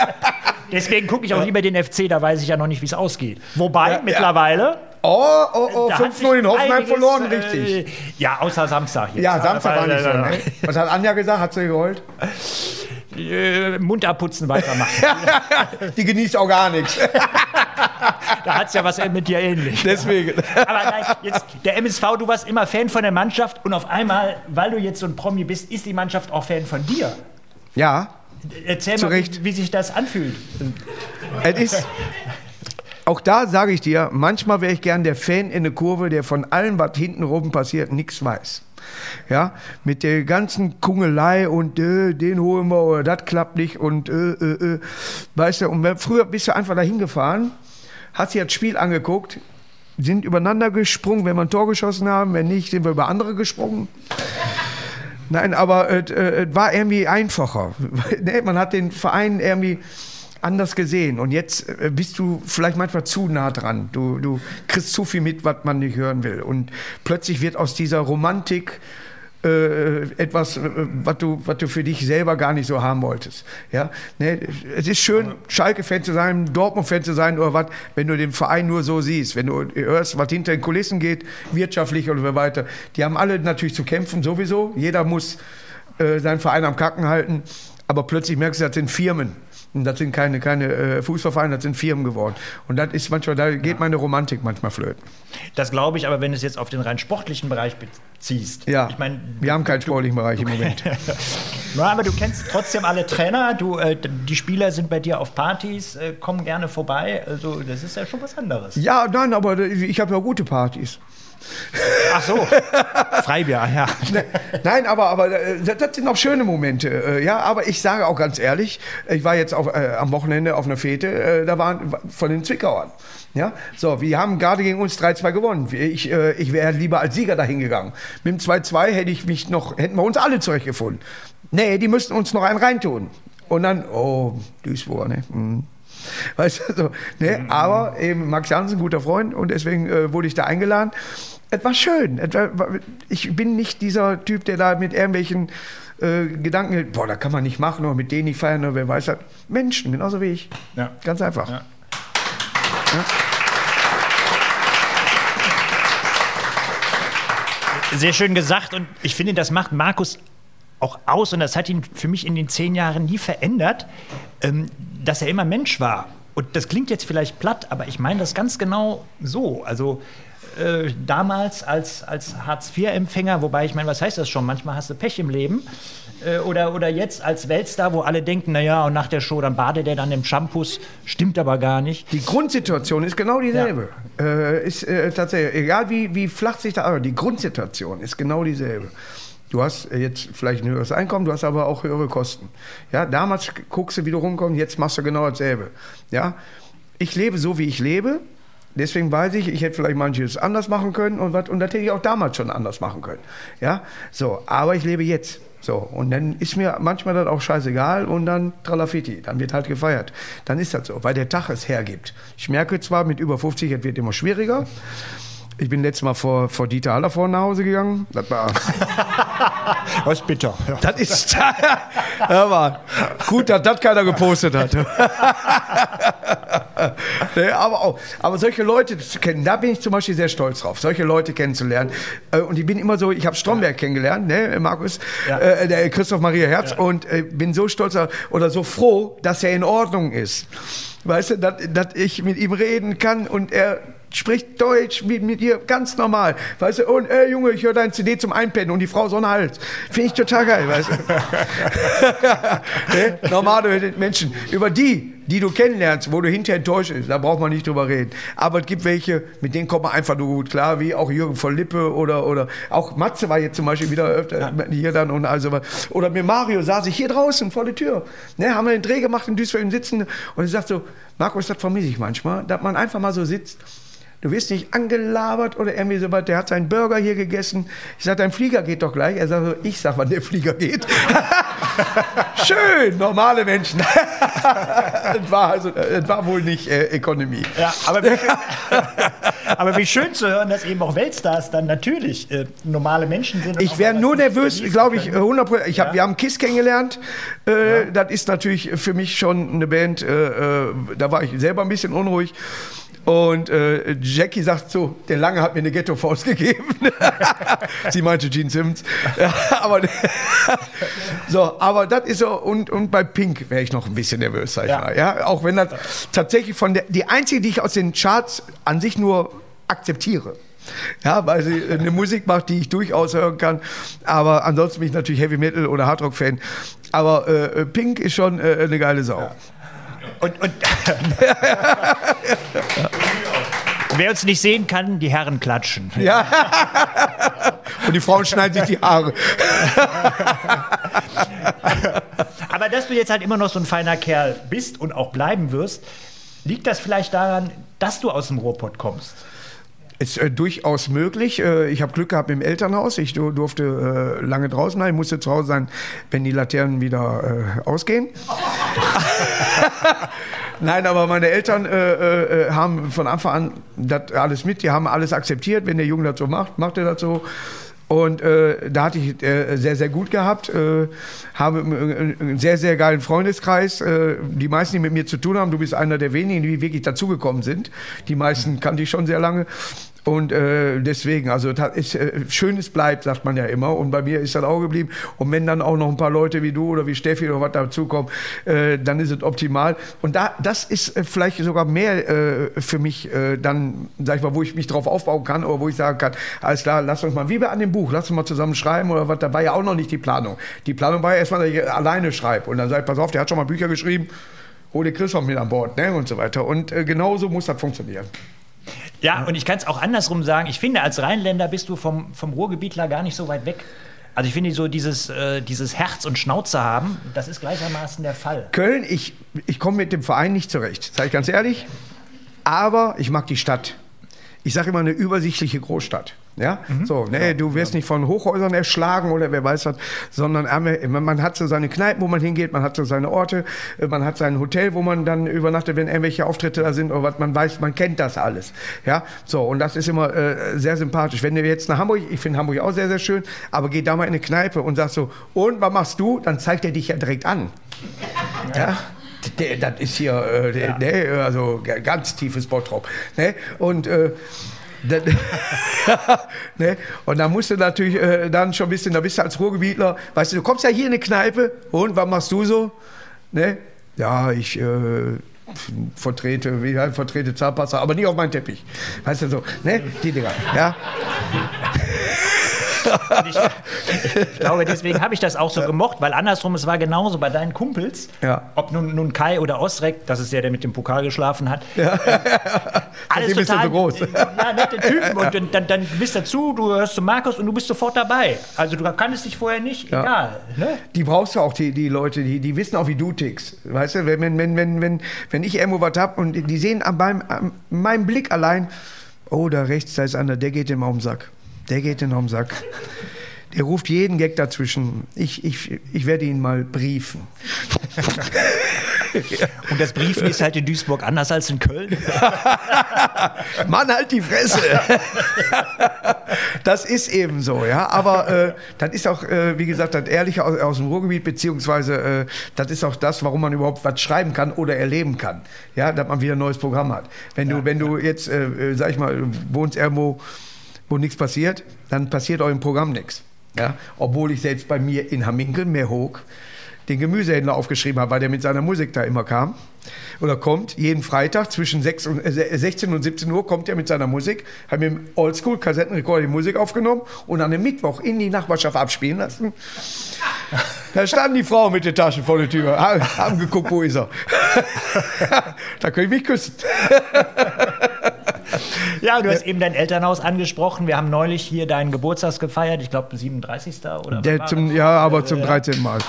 deswegen gucke ich auch lieber den FC, da weiß ich ja noch nicht, wie es ausgeht. Wobei, ja. mittlerweile. Oh, oh, oh, hat 5-0 in Hoffenheim einiges, verloren, äh, richtig. Ja, außer Samstag jetzt. Ja, Samstag war nicht so. Äh, Ne? Was hat Anja gesagt? Hat sie geholt? äh, Mund abputzen, weitermachen. Die genießt auch gar nichts. da hat es ja was mit dir ähnlich. Deswegen. Aber nein, jetzt, der MSV, du warst immer Fan von der Mannschaft und auf einmal, weil du jetzt so ein Promi bist, ist die Mannschaft auch Fan von dir. Ja, Erzähl mal, wie, wie sich das anfühlt. es ist. Auch da sage ich dir, manchmal wäre ich gern der Fan in der Kurve, der von allem, was hinten oben passiert, nichts weiß. Ja, mit der ganzen Kungelei und äh, den holen wir oder das klappt nicht und äh, äh, äh. weißt du, und früher bist du einfach dahin gefahren, hast dir das Spiel angeguckt, sind übereinander gesprungen, wenn wir ein Tor geschossen haben, wenn nicht, sind wir über andere gesprungen. Nein, aber es äh, war irgendwie einfacher. man hat den Verein irgendwie anders gesehen. Und jetzt äh, bist du vielleicht manchmal zu nah dran. Du, du kriegst zu viel mit, was man nicht hören will. Und plötzlich wird aus dieser Romantik äh, etwas, äh, was du, was du für dich selber gar nicht so haben wolltest. Ja? Ne? Es ist schön, Schalke-Fan zu sein, Dortmund-Fan zu sein oder was, wenn du den Verein nur so siehst. Wenn du hörst, was hinter den Kulissen geht, wirtschaftlich oder so weiter. Die haben alle natürlich zu kämpfen, sowieso. Jeder muss äh, seinen Verein am Kacken halten. Aber plötzlich merkst du, das sind Firmen. Und das sind keine, keine äh, Fußballvereine, das sind Firmen geworden. Und das ist manchmal, da geht meine Romantik manchmal flöten. Das glaube ich, aber wenn du es jetzt auf den rein sportlichen Bereich beziehst. Ja, Ich meine, wir haben keinen sportlichen Bereich im Moment. Ja, aber du kennst trotzdem alle Trainer, du, äh, die Spieler sind bei dir auf Partys, äh, kommen gerne vorbei. Also das ist ja schon was anderes. Ja, nein, aber ich habe ja gute Partys. Ach so, Freibier, ja. Ne, Nein, aber, aber äh, das sind auch schöne Momente. äh, Ja, aber ich sage auch ganz ehrlich, ich war jetzt auf, äh, am Wochenende auf einer Fete, äh, da waren von den Zwickauern. Ja, so, wir haben gerade gegen uns 3-2 gewonnen. Ich, äh, ich wäre lieber als Sieger dahin gegangen. Mit dem 2-2 hätte ich mich noch, hätten wir uns alle zurechtgefunden. Nee, die müssten uns noch einen reintun. Und dann, oh, Duisburg, ne? Hm. Weißt du, so, ne? Aber eben Max Jansen, guter Freund, und deswegen äh, wurde ich da eingeladen. Es war schön. Ich bin nicht dieser Typ, der da mit irgendwelchen äh, Gedanken, boah, da kann man nicht machen oder mit denen nicht feiern oder wer weiß was. Menschen, genauso wie ich. Ja. Ganz einfach. Ja. Sehr schön gesagt und ich finde, das macht Markus auch aus und das hat ihn für mich in den zehn Jahren nie verändert, ähm, dass er immer Mensch war. Und das klingt jetzt vielleicht platt, aber ich meine das ganz genau so. Also äh, damals als, als Hartz-IV-Empfänger, wobei ich meine, was heißt das schon? Manchmal hast du Pech im Leben. Äh, oder, oder jetzt als Weltstar, wo alle denken, naja, und nach der Show, dann badet er dann im Shampoos. Stimmt aber gar nicht. Die Grundsituation ist genau dieselbe. Äh, ist äh, tatsächlich, egal wie, wie flach sich da, aber die Grundsituation ist genau dieselbe. Du hast äh, jetzt vielleicht ein höheres Einkommen, du hast aber auch höhere Kosten. Ja, damals guckst du, wie du rumkommst, jetzt machst du genau dasselbe. Ja, ich lebe so, wie ich lebe. Deswegen weiß ich, ich hätte vielleicht manches anders machen können und was, und das hätte ich auch damals schon anders machen können. Ja, so, aber ich lebe jetzt. So, und dann ist mir manchmal das auch scheißegal und dann Tralafiti, dann wird halt gefeiert. Dann ist das so, weil der Tag es hergibt. Ich merke zwar mit über 50, es wird immer schwieriger. Ich bin letztes Mal vor, vor Dieter Hallervorden nach Hause gegangen. Das war, Das ist bitter. das ist, hör mal, gut, dass das keiner gepostet hat. Ne, aber, auch, aber solche Leute zu kennen, da bin ich zum Beispiel sehr stolz drauf, solche Leute kennenzulernen. Äh, Und ich bin immer so, ich habe Stromberg kennengelernt, ne, Markus, Ja. äh, der Christoph Maria Herz, und äh, bin so stolz oder so froh, dass er in Ordnung ist. Weißt du, dass, dass ich mit ihm reden kann und er spricht Deutsch mit, mit ihr ganz normal. Weißt du, und ey Junge, ich höre dein CD zum Einpennen und die Frau so einen Hals. Finde ich total geil, weißt du. ne? Normale Menschen. Über die, die du kennenlernst, wo du hinterher enttäuscht bist, da braucht man nicht drüber reden. Aber es gibt welche, mit denen kommt man einfach nur gut klar, wie auch Jürgen von Lippe oder, oder auch Matze war jetzt zum Beispiel wieder öfter hier dann und also was. Oder mit Mario saß ich hier draußen vor der Tür. Ne, haben wir den Dreh gemacht in Duisburg im Sitzen und ich sag so, Markus, das vermisse ich manchmal, dass man einfach mal so sitzt. Du wirst nicht angelabert oder irgendwie so was. Der hat seinen Burger hier gegessen. Ich sag, dein Flieger geht doch gleich. Er sagt so, ich sag, wann der Flieger geht. Schön, normale Menschen. es war also, es war wohl nicht äh, Ökonomie. Ja, aber wie schön, Aber wie schön zu hören, dass eben auch Weltstars dann natürlich äh, normale Menschen sind. Ich wäre nur nervös, glaube ich, 100 Ich hab, ja. Wir haben KISS kennengelernt. Äh, ja. Das ist natürlich für mich schon eine Band, äh, äh da war ich selber ein bisschen unruhig. Und äh, Jackie sagt so, der Lange hat mir eine Ghetto-Faust gegeben. Sie meinte Gene Simmons. Ja, aber, so, aber das ist so, und, und bei Pink wäre ich noch ein bisschen nervös, sag ich ja. mal. Ja, auch wenn das tatsächlich von der, die einzige, die ich aus den Charts an sich nur akzeptiere. Ja, weil sie eine Musik macht, die ich durchaus hören kann. Aber ansonsten bin ich natürlich Heavy Metal oder Hardrock Fan. Aber äh, Pink ist schon äh, eine geile Sau. Ja. Und, und wer uns nicht sehen kann, die Herren klatschen. Ja. Und die Frauen schneiden sich die Haare. Aber dass du jetzt halt immer noch so ein feiner Kerl bist und auch bleiben wirst, liegt das vielleicht daran, dass du aus dem Ruhrpott kommst? Ist äh, durchaus möglich. Äh, ich habe Glück gehabt im Elternhaus. Ich durfte äh, lange draußen sein. Ich musste zu Hause sein, wenn die Laternen wieder äh, ausgehen. Nein, aber meine Eltern äh, äh, haben von Anfang an das alles mit. Die haben alles akzeptiert. Wenn der Junge das so macht, macht er das so. Und äh, da hatte ich äh, sehr, sehr gut gehabt. Äh, habe einen sehr, sehr geilen Freundeskreis. Die meisten, die mit mir zu tun haben, du bist einer der wenigen, die wirklich dazugekommen sind. Die meisten kannte ich schon sehr lange. Und äh, deswegen, also ist, äh, Schönes bleibt, sagt man ja immer. Und bei mir ist das auch geblieben. Und wenn dann auch noch ein paar Leute wie du oder wie Steffi oder was dazukommen, äh, dann ist es optimal. Und da, das ist äh, vielleicht sogar mehr äh, für mich äh, dann, sag ich mal, wo ich mich drauf aufbauen kann oder wo ich sagen kann, alles klar, lass uns mal, wie bei an dem Buch, lass uns mal zusammen schreiben oder was. Da war ja auch noch nicht die Planung. Die Planung war ja erstmal, dass ich alleine schreibe. Und dann sage ich, pass auf, der hat schon mal Bücher geschrieben, hol den Christoph mit an Bord ne? und so weiter. Und äh, genauso muss das funktionieren. Ja, und ich kann es auch andersrum sagen. Ich finde, als Rheinländer bist du vom, vom Ruhrgebietler gar nicht so weit weg. Also ich finde so dieses, äh, dieses Herz und Schnauze haben, das ist gleichermaßen der Fall. Köln, ich, ich komme mit dem Verein nicht zurecht, sage ich ganz ehrlich. Aber ich mag die Stadt. Ich sage immer eine übersichtliche Großstadt. Ja, mhm. so, ne, ja, du wirst ja. nicht von Hochhäusern erschlagen oder wer weiß was, sondern man hat so seine Kneipen, wo man hingeht, man hat so seine Orte, äh, man hat sein Hotel, wo man dann übernachtet, wenn irgendwelche Auftritte da sind oder was, man weiß, man kennt das alles. Ja, so, und das ist immer äh, sehr sympathisch. Wenn du jetzt nach Hamburg, ich finde Hamburg auch sehr, sehr schön, aber geh da mal in eine Kneipe und sagst so, und was machst du? Dann zeigt er dich ja direkt an. ja? ja? das ist hier, äh, ja. ne, also ganz tiefes Bottrop. Ne? Und äh, ne? Und da musst du natürlich äh, dann schon ein bisschen, da bist du als Ruhrgebietler, weißt du, du kommst ja hier in eine Kneipe und was machst du so? Ne? Ja, ich äh, vertrete, wie vertrete Zahnpasta, aber nicht auf meinen Teppich. Weißt du so, ne? Die Dinger, ja. Ich, ich, glaube, deswegen habe ich das auch so gemocht, weil andersrum, es war genauso bei deinen Kumpels, ja. ob nun, nun Kai oder Osrek, das ist der, der mit dem Pokal geschlafen hat. Ja. Äh, alles total, so groß. Ja, nette Typen. Und dann, dann, dann bist du dazu, du hörst zu Markus und du bist sofort dabei. Also du kanntest dich vorher nicht, ja. egal. Ne? Die brauchst du auch, die, die Leute, die, die wissen auch, wie du tickst. Weißt du, wenn, wenn, wenn, wenn, wenn ich irgendwo was habe und die sehen an meinem, an meinem Blick allein, oh, da rechts, da ist einer, der geht ihm auf den Sack der geht in den Sack. Der ruft jeden Gag dazwischen. Ich, ich, ich werde ihn mal briefen. Und das Briefen ist halt in Duisburg anders als in Köln. Mann, halt die Fresse. das ist eben so, ja. Aber äh, das ist auch, äh, wie gesagt, das Ehrliche aus, aus dem Ruhrgebiet, beziehungsweise äh, das ist auch das, warum man überhaupt was schreiben kann oder erleben kann. Ja, dass man wieder ein neues Programm hat. Wenn du, ja, wenn du jetzt, äh, äh, sag ich mal, wohnst irgendwo wo nichts passiert, dann passiert auch im Programm nichts. Ja? Obwohl ich selbst bei mir in Hamminkel, mehr hoch, den Gemüsehändler aufgeschrieben habe, weil der mit seiner Musik da immer kam oder kommt. Jeden Freitag zwischen 6 und, äh, 16 und 17 Uhr kommt er mit seiner Musik, hat mit dem Oldschool-Kassettenrekorder die Musik aufgenommen und an dem Mittwoch in die Nachbarschaft abspielen lassen. Da standen die Frauen mit den Taschen vor der Tür, haben geguckt, wo ist er. da können ich mich küssen. ja, du hast eben dein Elternhaus angesprochen. Wir haben neulich hier deinen Geburtstag gefeiert. Ich glaube, 37. oder Der zum, Ja, aber zum 13. Mal.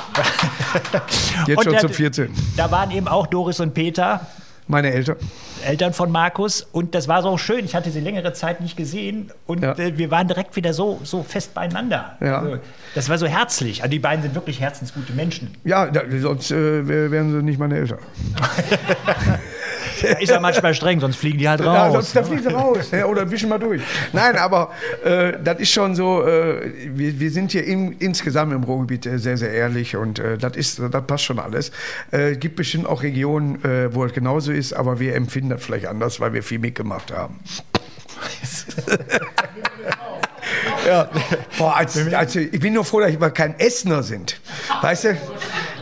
Jetzt und schon zum 14. Da waren eben auch Doris und Peter. Meine Eltern. Eltern von Markus. Und das war so schön. Ich hatte sie längere Zeit nicht gesehen. Und ja. äh, wir waren direkt wieder so, so fest beieinander. Ja. Also, das war so herzlich. Also die beiden sind wirklich herzensgute Menschen. Ja, da, sonst äh, wären sie nicht meine Eltern. ist ja manchmal streng, sonst fliegen die halt raus. Ja, sonst, da fliegen sie raus ja, oder wischen mal durch. Nein, aber äh, das ist schon so, äh, wir, wir sind hier in, insgesamt im Ruhrgebiet äh, sehr, sehr ehrlich und äh, das, ist, das passt schon alles. Es äh, gibt bestimmt auch Regionen, äh, wo es genauso ist, aber wir empfinden das vielleicht anders, weil wir viel mitgemacht haben. Ja. Boah, als, also, ich bin nur froh, dass wir kein Essener sind. Weißt du?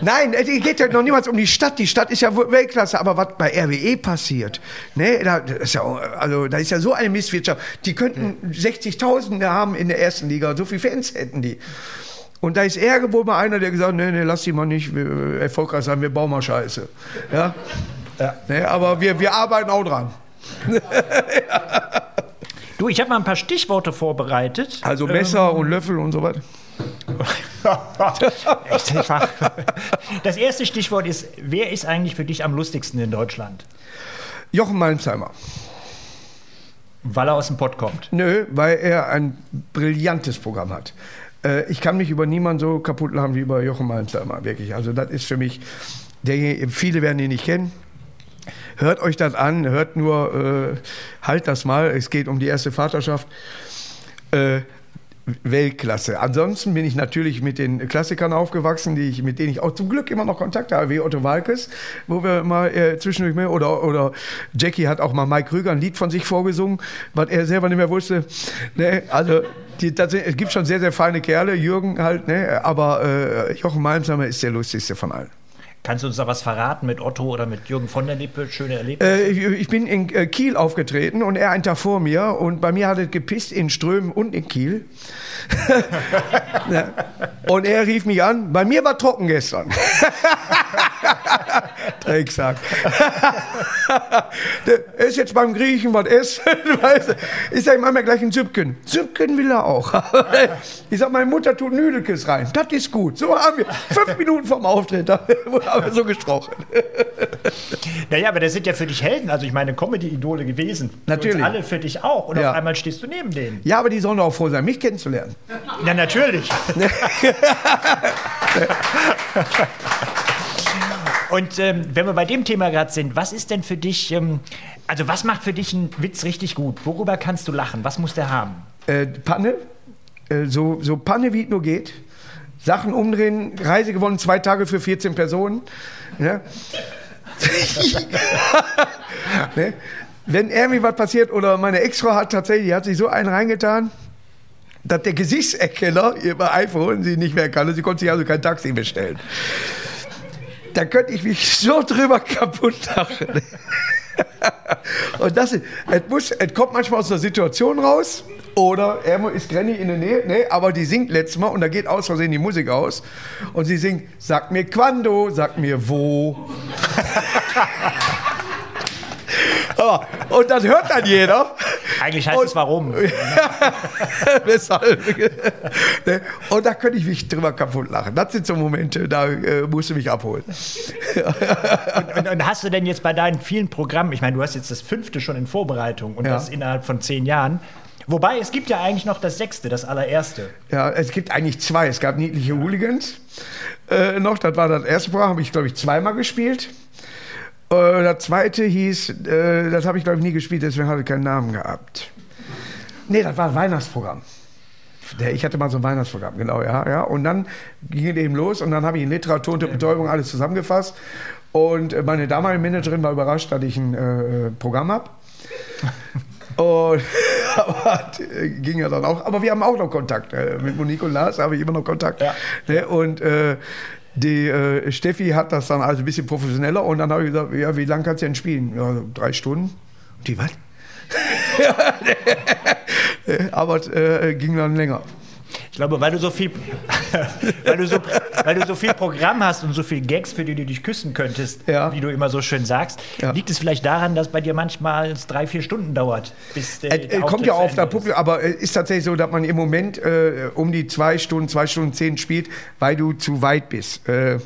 Nein, es geht ja noch niemals um die Stadt. Die Stadt ist ja Weltklasse, aber was bei RWE passiert, ne, da, ist ja, also, da ist ja so eine Misswirtschaft. Die könnten 60.000 haben in der ersten Liga, so viele Fans hätten die. Und da ist er wohl mal einer, der gesagt hat, nee, nee, lass die mal nicht erfolgreich sein, wir bauen mal Scheiße. Ja? ja. Ne, aber wir, wir arbeiten auch dran. ja. Du, ich habe mal ein paar Stichworte vorbereitet. Also Messer ähm, und Löffel und so weiter. das erste Stichwort ist, wer ist eigentlich für dich am lustigsten in Deutschland? Jochen Malmsheimer. Weil er aus dem Pott kommt? Nö, weil er ein brillantes Programm hat. Äh, ich kann mich über niemanden so kaputt lachen wie über Jochen Malmsheimer, wirklich. Also das ist für mich, der, viele werden ihn nicht kennen. Hört euch das an, hört nur, äh, halt das mal, es geht um die erste Vaterschaft. Äh, Weltklasse. Ansonsten bin ich natürlich mit den Klassikern aufgewachsen, die ich, mit denen ich auch zum Glück immer noch Kontakt habe, wie Otto Walkes, wo wir mal äh, zwischendurch mehr, oder, oder Jackie hat auch mal Mike Krüger ein Lied von sich vorgesungen, was er selber nicht mehr wusste. Ne? Also die, das, es gibt schon sehr, sehr feine Kerle, Jürgen halt, ne? aber äh, Jochen Malmsheimer ist der lustigste von allen. Kannst du uns da was verraten mit Otto oder mit Jürgen von der Lippe? Schöne Erlebnisse? Äh, ich, ich, bin in äh, Kiel aufgetreten und er ein Tag vor mir und bei mir hat es gepisst in Strömen und in Kiel. Und er rief mich an, bei mir war trocken gestern. Drecksack. er ist jetzt beim Griechen was essen. ich sage, mach mir gleich einen Süppken. Süppken will er auch. ich sage, meine Mutter tut Nüdelkes rein. Das ist gut. So haben wir fünf Minuten vom Auftritt haben wir so gesprochen. naja, aber das sind ja für dich Helden. Also ich meine, Comedy-Idole gewesen. Natürlich. alle für dich auch. Und ja. auf einmal stehst du neben denen. Ja, aber die sollen doch auch froh sein, mich kennenzulernen. Ja, natürlich. Und ähm, wenn wir bei dem Thema gerade sind, was ist denn für dich, ähm, also was macht für dich einen Witz richtig gut? Worüber kannst du lachen? Was muss der haben? Äh, Panne, äh, so, so Panne wie es nur geht. Sachen umdrehen, Reise gewonnen, zwei Tage für 14 Personen. Ja. ne? Wenn irgendwie was passiert oder meine Ex-Frau hat tatsächlich, die hat sich so einen reingetan, dass der Gesichtserkenner bei iPhone sie nicht mehr kann. Sie konnte sich also kein Taxi bestellen. Da könnte ich mich so drüber kaputt lachen. Und das es, muss, es kommt manchmal aus einer Situation raus, oder er ist Granny in der Nähe, nee, aber die singt letztes Mal und da geht aus Versehen die Musik aus. Und sie singt, sag mir quando, sag mir wo. oh, und das hört dann jeder. Eigentlich heißt und, es warum. Weshalb? Ne? und da könnte ich mich drüber kaputt lachen. Das sind so Momente, da äh, musst du mich abholen. und, und, und, hast du denn jetzt bei deinen vielen Programmen, ich meine, du hast jetzt das fünfte schon in Vorbereitung und ja. das innerhalb von zehn Jahren, Wobei, es gibt ja eigentlich noch das sechste, das allererste. Ja, es gibt eigentlich zwei. Es gab niedliche Hooligans äh, noch. Das war das erste Programm, habe ich, glaube ich, zweimal gespielt. Äh, das zweite hieß, äh, das habe ich, glaube ich, nie gespielt, deswegen hatte ich keinen Namen gehabt. Nee, das war ein Weihnachtsprogramm. Ich hatte mal so ein Weihnachtsprogramm, genau, ja. ja. Und dann ging es eben los und dann habe ich in Literatur und Betäubung alles zusammengefasst. Und äh, meine damalige Managerin war überrascht, dass ich ein äh, Programm habe. Und aber, ging ja dann auch. Aber wir haben auch noch Kontakt. Äh, mit Monique und Lars habe ich immer noch Kontakt. Ja. Ne? Und äh, die äh, Steffi hat das dann also ein bisschen professioneller und dann habe ich gesagt, ja, wie lange kannst du denn spielen? Ja, drei Stunden. Und die, was? aber äh, ging dann länger. Ich glaube, weil du so viel, weil du so, weil du so viel Programm hast und so viel Gags, für die du dich küssen könntest, ja. wie du immer so schön sagst, ja. liegt es vielleicht daran, dass bei dir manchmal es drei, vier Stunden dauert, bis der, der Kommt ja auf der Publikum, aber es ist tatsächlich so, dass man im Moment äh, um die zwei Stunden, zwei Stunden zehn spielt, weil du zu weit bist. Äh,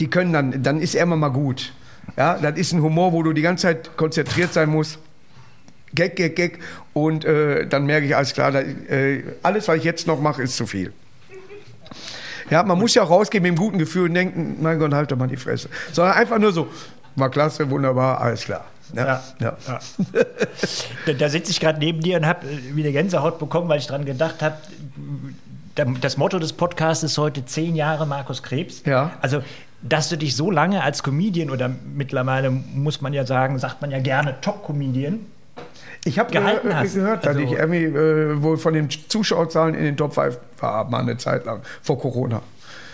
die können dann, dann ist er immer mal gut. Ja, das ist ein Humor, wo du die ganze Zeit konzentriert sein musst. Gag, Gag, Gag. Und äh, dann merke ich, alles klar, da, äh, alles, was ich jetzt noch mache, ist zu viel. Ja, man muss ja auch rausgehen mit einem guten Gefühl und denken, mein Gott, halt doch mal die Fresse. Sondern einfach nur so, war klasse, wunderbar, alles klar. Ja, ja. ja. da, da sitze ich gerade neben dir und habe äh, wieder Gänsehaut bekommen, weil ich daran gedacht habe, das Motto des Podcasts ist heute zehn Jahre Markus Krebs. Ja. Also, dass du dich so lange als Comedian oder mittlerweile muss man ja sagen, sagt man ja gerne Top-Comedian. Ich habe ge gehört, dass also, ich irgendwie äh, wohl von den Zuschauerzahlen in den Top 5 war, mal eine Zeit lang, vor Corona.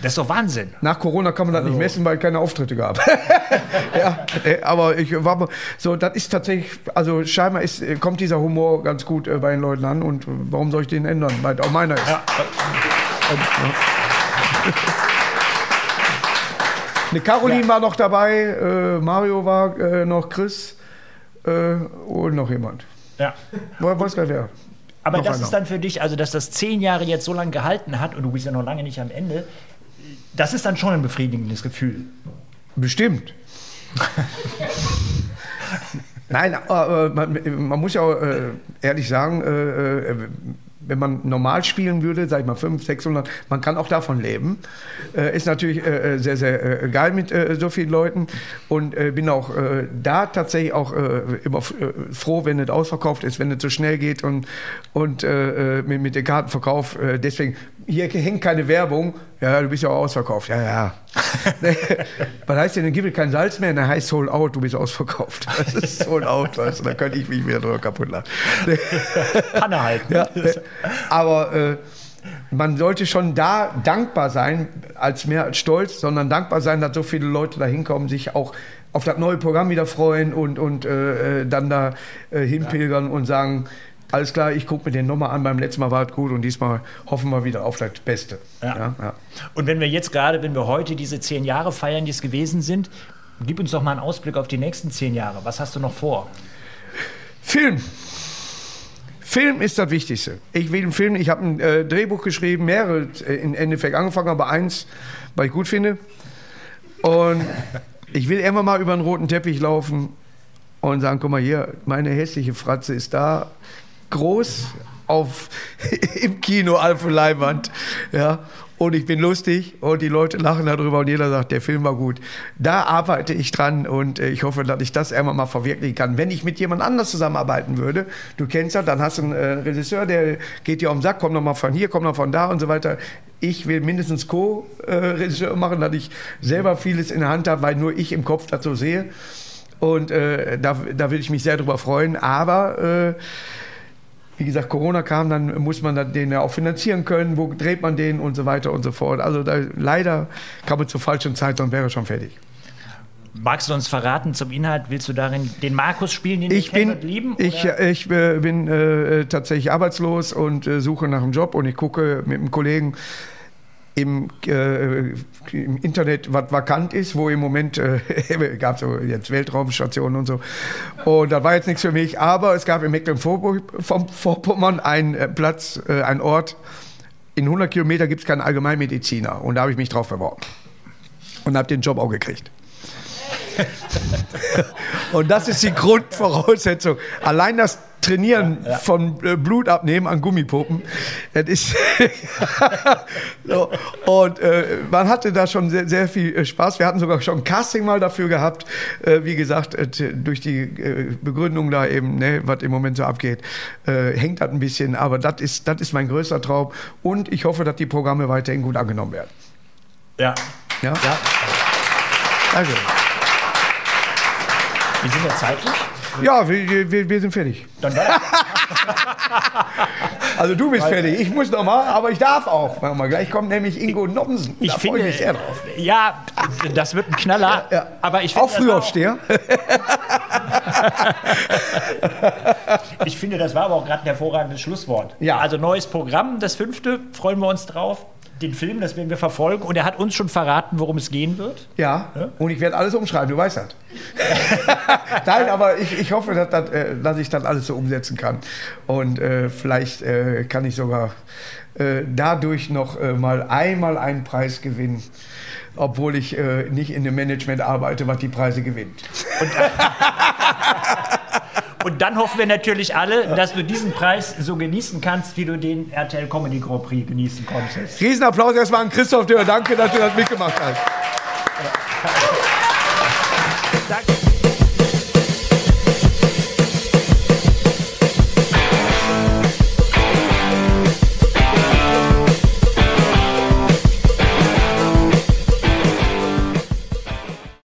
Das ist doch Wahnsinn. Nach Corona kann man das also. nicht messen, weil keine Auftritte gab. ja, äh, aber ich war so, das ist tatsächlich, also scheinbar ist, äh, kommt dieser Humor ganz gut äh, bei den Leuten an und warum soll ich den ändern, weil auch meiner ist. Ja. Eine Caroline ja. war noch dabei, äh, Mario war äh, noch, Chris äh, und noch jemand. Ja. Nicht wer. Aber noch das einer. ist dann für dich, also dass das zehn Jahre jetzt so lange gehalten hat und du bist ja noch lange nicht am Ende, das ist dann schon ein befriedigendes Gefühl. Bestimmt. Nein, aber man, man, muss ja auch äh, ehrlich sagen, äh, äh wenn man normal spielen würde, sag ich mal 500, 600, man kann auch davon leben. Äh, ist natürlich äh, äh sehr, sehr äh, geil mit äh, so vielen Leuten und bin auch da tatsächlich auch immer froh, wenn es ausverkauft ist, wenn es so schnell geht und, und mit, mit dem Kartenverkauf. deswegen, hier hängt keine Werbung. Ja, du bist ja auch ausverkauft. Ja, ja. Was heißt denn, dann gibt es kein Salz mehr? Dann heißt sold out, du bist ausverkauft. Das ist sold out, weißt du, da könnte ich mich wieder drüber kaputt lachen. Kann er halten. Ja, aber äh, man sollte schon da dankbar sein, als mehr als stolz, sondern dankbar sein, dass so viele Leute da hinkommen, sich auch auf das neue Programm wieder freuen und, und äh, äh dann da äh, hinpilgern ja. und sagen, alles klar, ich gucke mir den nochmal an. Beim letzten Mal war es gut und diesmal hoffen wir wieder auf das Beste. Ja. Ja, ja. Und wenn wir jetzt gerade, wenn wir heute diese zehn Jahre feiern, die es gewesen sind, gib uns doch mal einen Ausblick auf die nächsten zehn Jahre. Was hast du noch vor? Film. Film ist das Wichtigste. Ich will einen Film, ich habe ein äh, Drehbuch geschrieben, mehrere äh, im Endeffekt angefangen, aber eins, weil ich gut finde. Und ich will immer mal über einen roten Teppich laufen und sagen, guck mal hier, meine hässliche Fratze ist da, groß auf, im Kino auf Leinwand. Ja, und ich bin lustig und die Leute lachen darüber und jeder sagt, der Film war gut. Da arbeite ich dran und äh, ich hoffe, dass ich das einmal mal verwirklichen kann. Wenn ich mit jemand anders zusammenarbeiten würde, du kennst ja, dann hast du einen äh, Regisseur, der geht dir um den Sack, komm noch mal von hier, komm noch von da und so weiter. Ich will mindestens Co-Regisseur machen, dass ich selber vieles in der Hand habe, weil nur ich im Kopf so sehe. Und äh, da, da will ich mich sehr drüber freuen. Aber äh, wie gesagt, Corona kam, dann muss man den ja auch finanzieren können, wo dreht man den und so weiter und so fort. Also da, leider kam man zur falschen Zeit und wäre schon fertig. Magst du uns verraten zum Inhalt? Willst du darin den Markus spielen, den ich bin, lieben? Ich, ich äh, bin äh, tatsächlich arbeitslos und äh, suche nach einem Job und ich gucke mit einem Kollegen, im, äh, im Internet was vakant ist, wo im Moment äh, gab so jetzt Weltraumstationen und so. Und da war jetzt nichts für mich, aber es gab in Mecklenburg-Vorpommern einen äh, Platz, äh, einen Ort, in 100 Kilometer gibt es keinen Allgemeinmediziner und da habe ich mich drauf beworben und habe den Job auch gekriegt. und das ist die Grundvoraussetzung. Allein das Trainieren ja, ja. von äh, Blut abnehmen an Gummipuppen. Das ist so. Und äh, man hatte da schon sehr, sehr, viel äh, Spaß. Wir hatten sogar schon ein Casting mal dafür gehabt. Äh, wie gesagt, äh, durch die äh, Begründung da eben, ne, was im Moment so abgeht, hängt das ein bisschen. Aber das ist, das ist mein größter Traum. Und ich hoffe, dass die Programme weiterhin gut angenommen werden. Ja. Ja. ja. Danke. Wie sind wir zeitlich? Ja, wir, wir, wir sind fertig. Dann also du bist fertig. Ich muss noch mal, aber ich darf auch. Mal. Gleich kommt nämlich Ingo Nomsen. Ich da finde, ich mich sehr drauf. Ja, das wird ein Knaller. Ja, ja. Aber ich auch Frühaufsteher. ich finde, das war aber auch gerade ein hervorragendes Schlusswort. Ja. Also neues Programm, das fünfte, freuen wir uns drauf den Film, das werden wir verfolgen. Und er hat uns schon verraten, worum es gehen wird. Ja, ja? und ich werde alles umschreiben, du weißt das. Nein, aber ich, ich hoffe, dass, dass, äh, dass, ich das alles so umsetzen kann. Und äh, vielleicht äh, kann ich sogar äh, dadurch noch äh, mal einmal einen Preis gewinnen obwohl ich äh, nicht in dem Management arbeite, was die Preise gewinnt. Und, Und dann hoffen wir natürlich alle, dass du diesen Preis so genießen kannst, wie du den RTL Comedy Grand Prix genießen konntest. Riesenapplaus erstmal an Christoph Dörr. Danke, dass du das mitgemacht hast. Danke.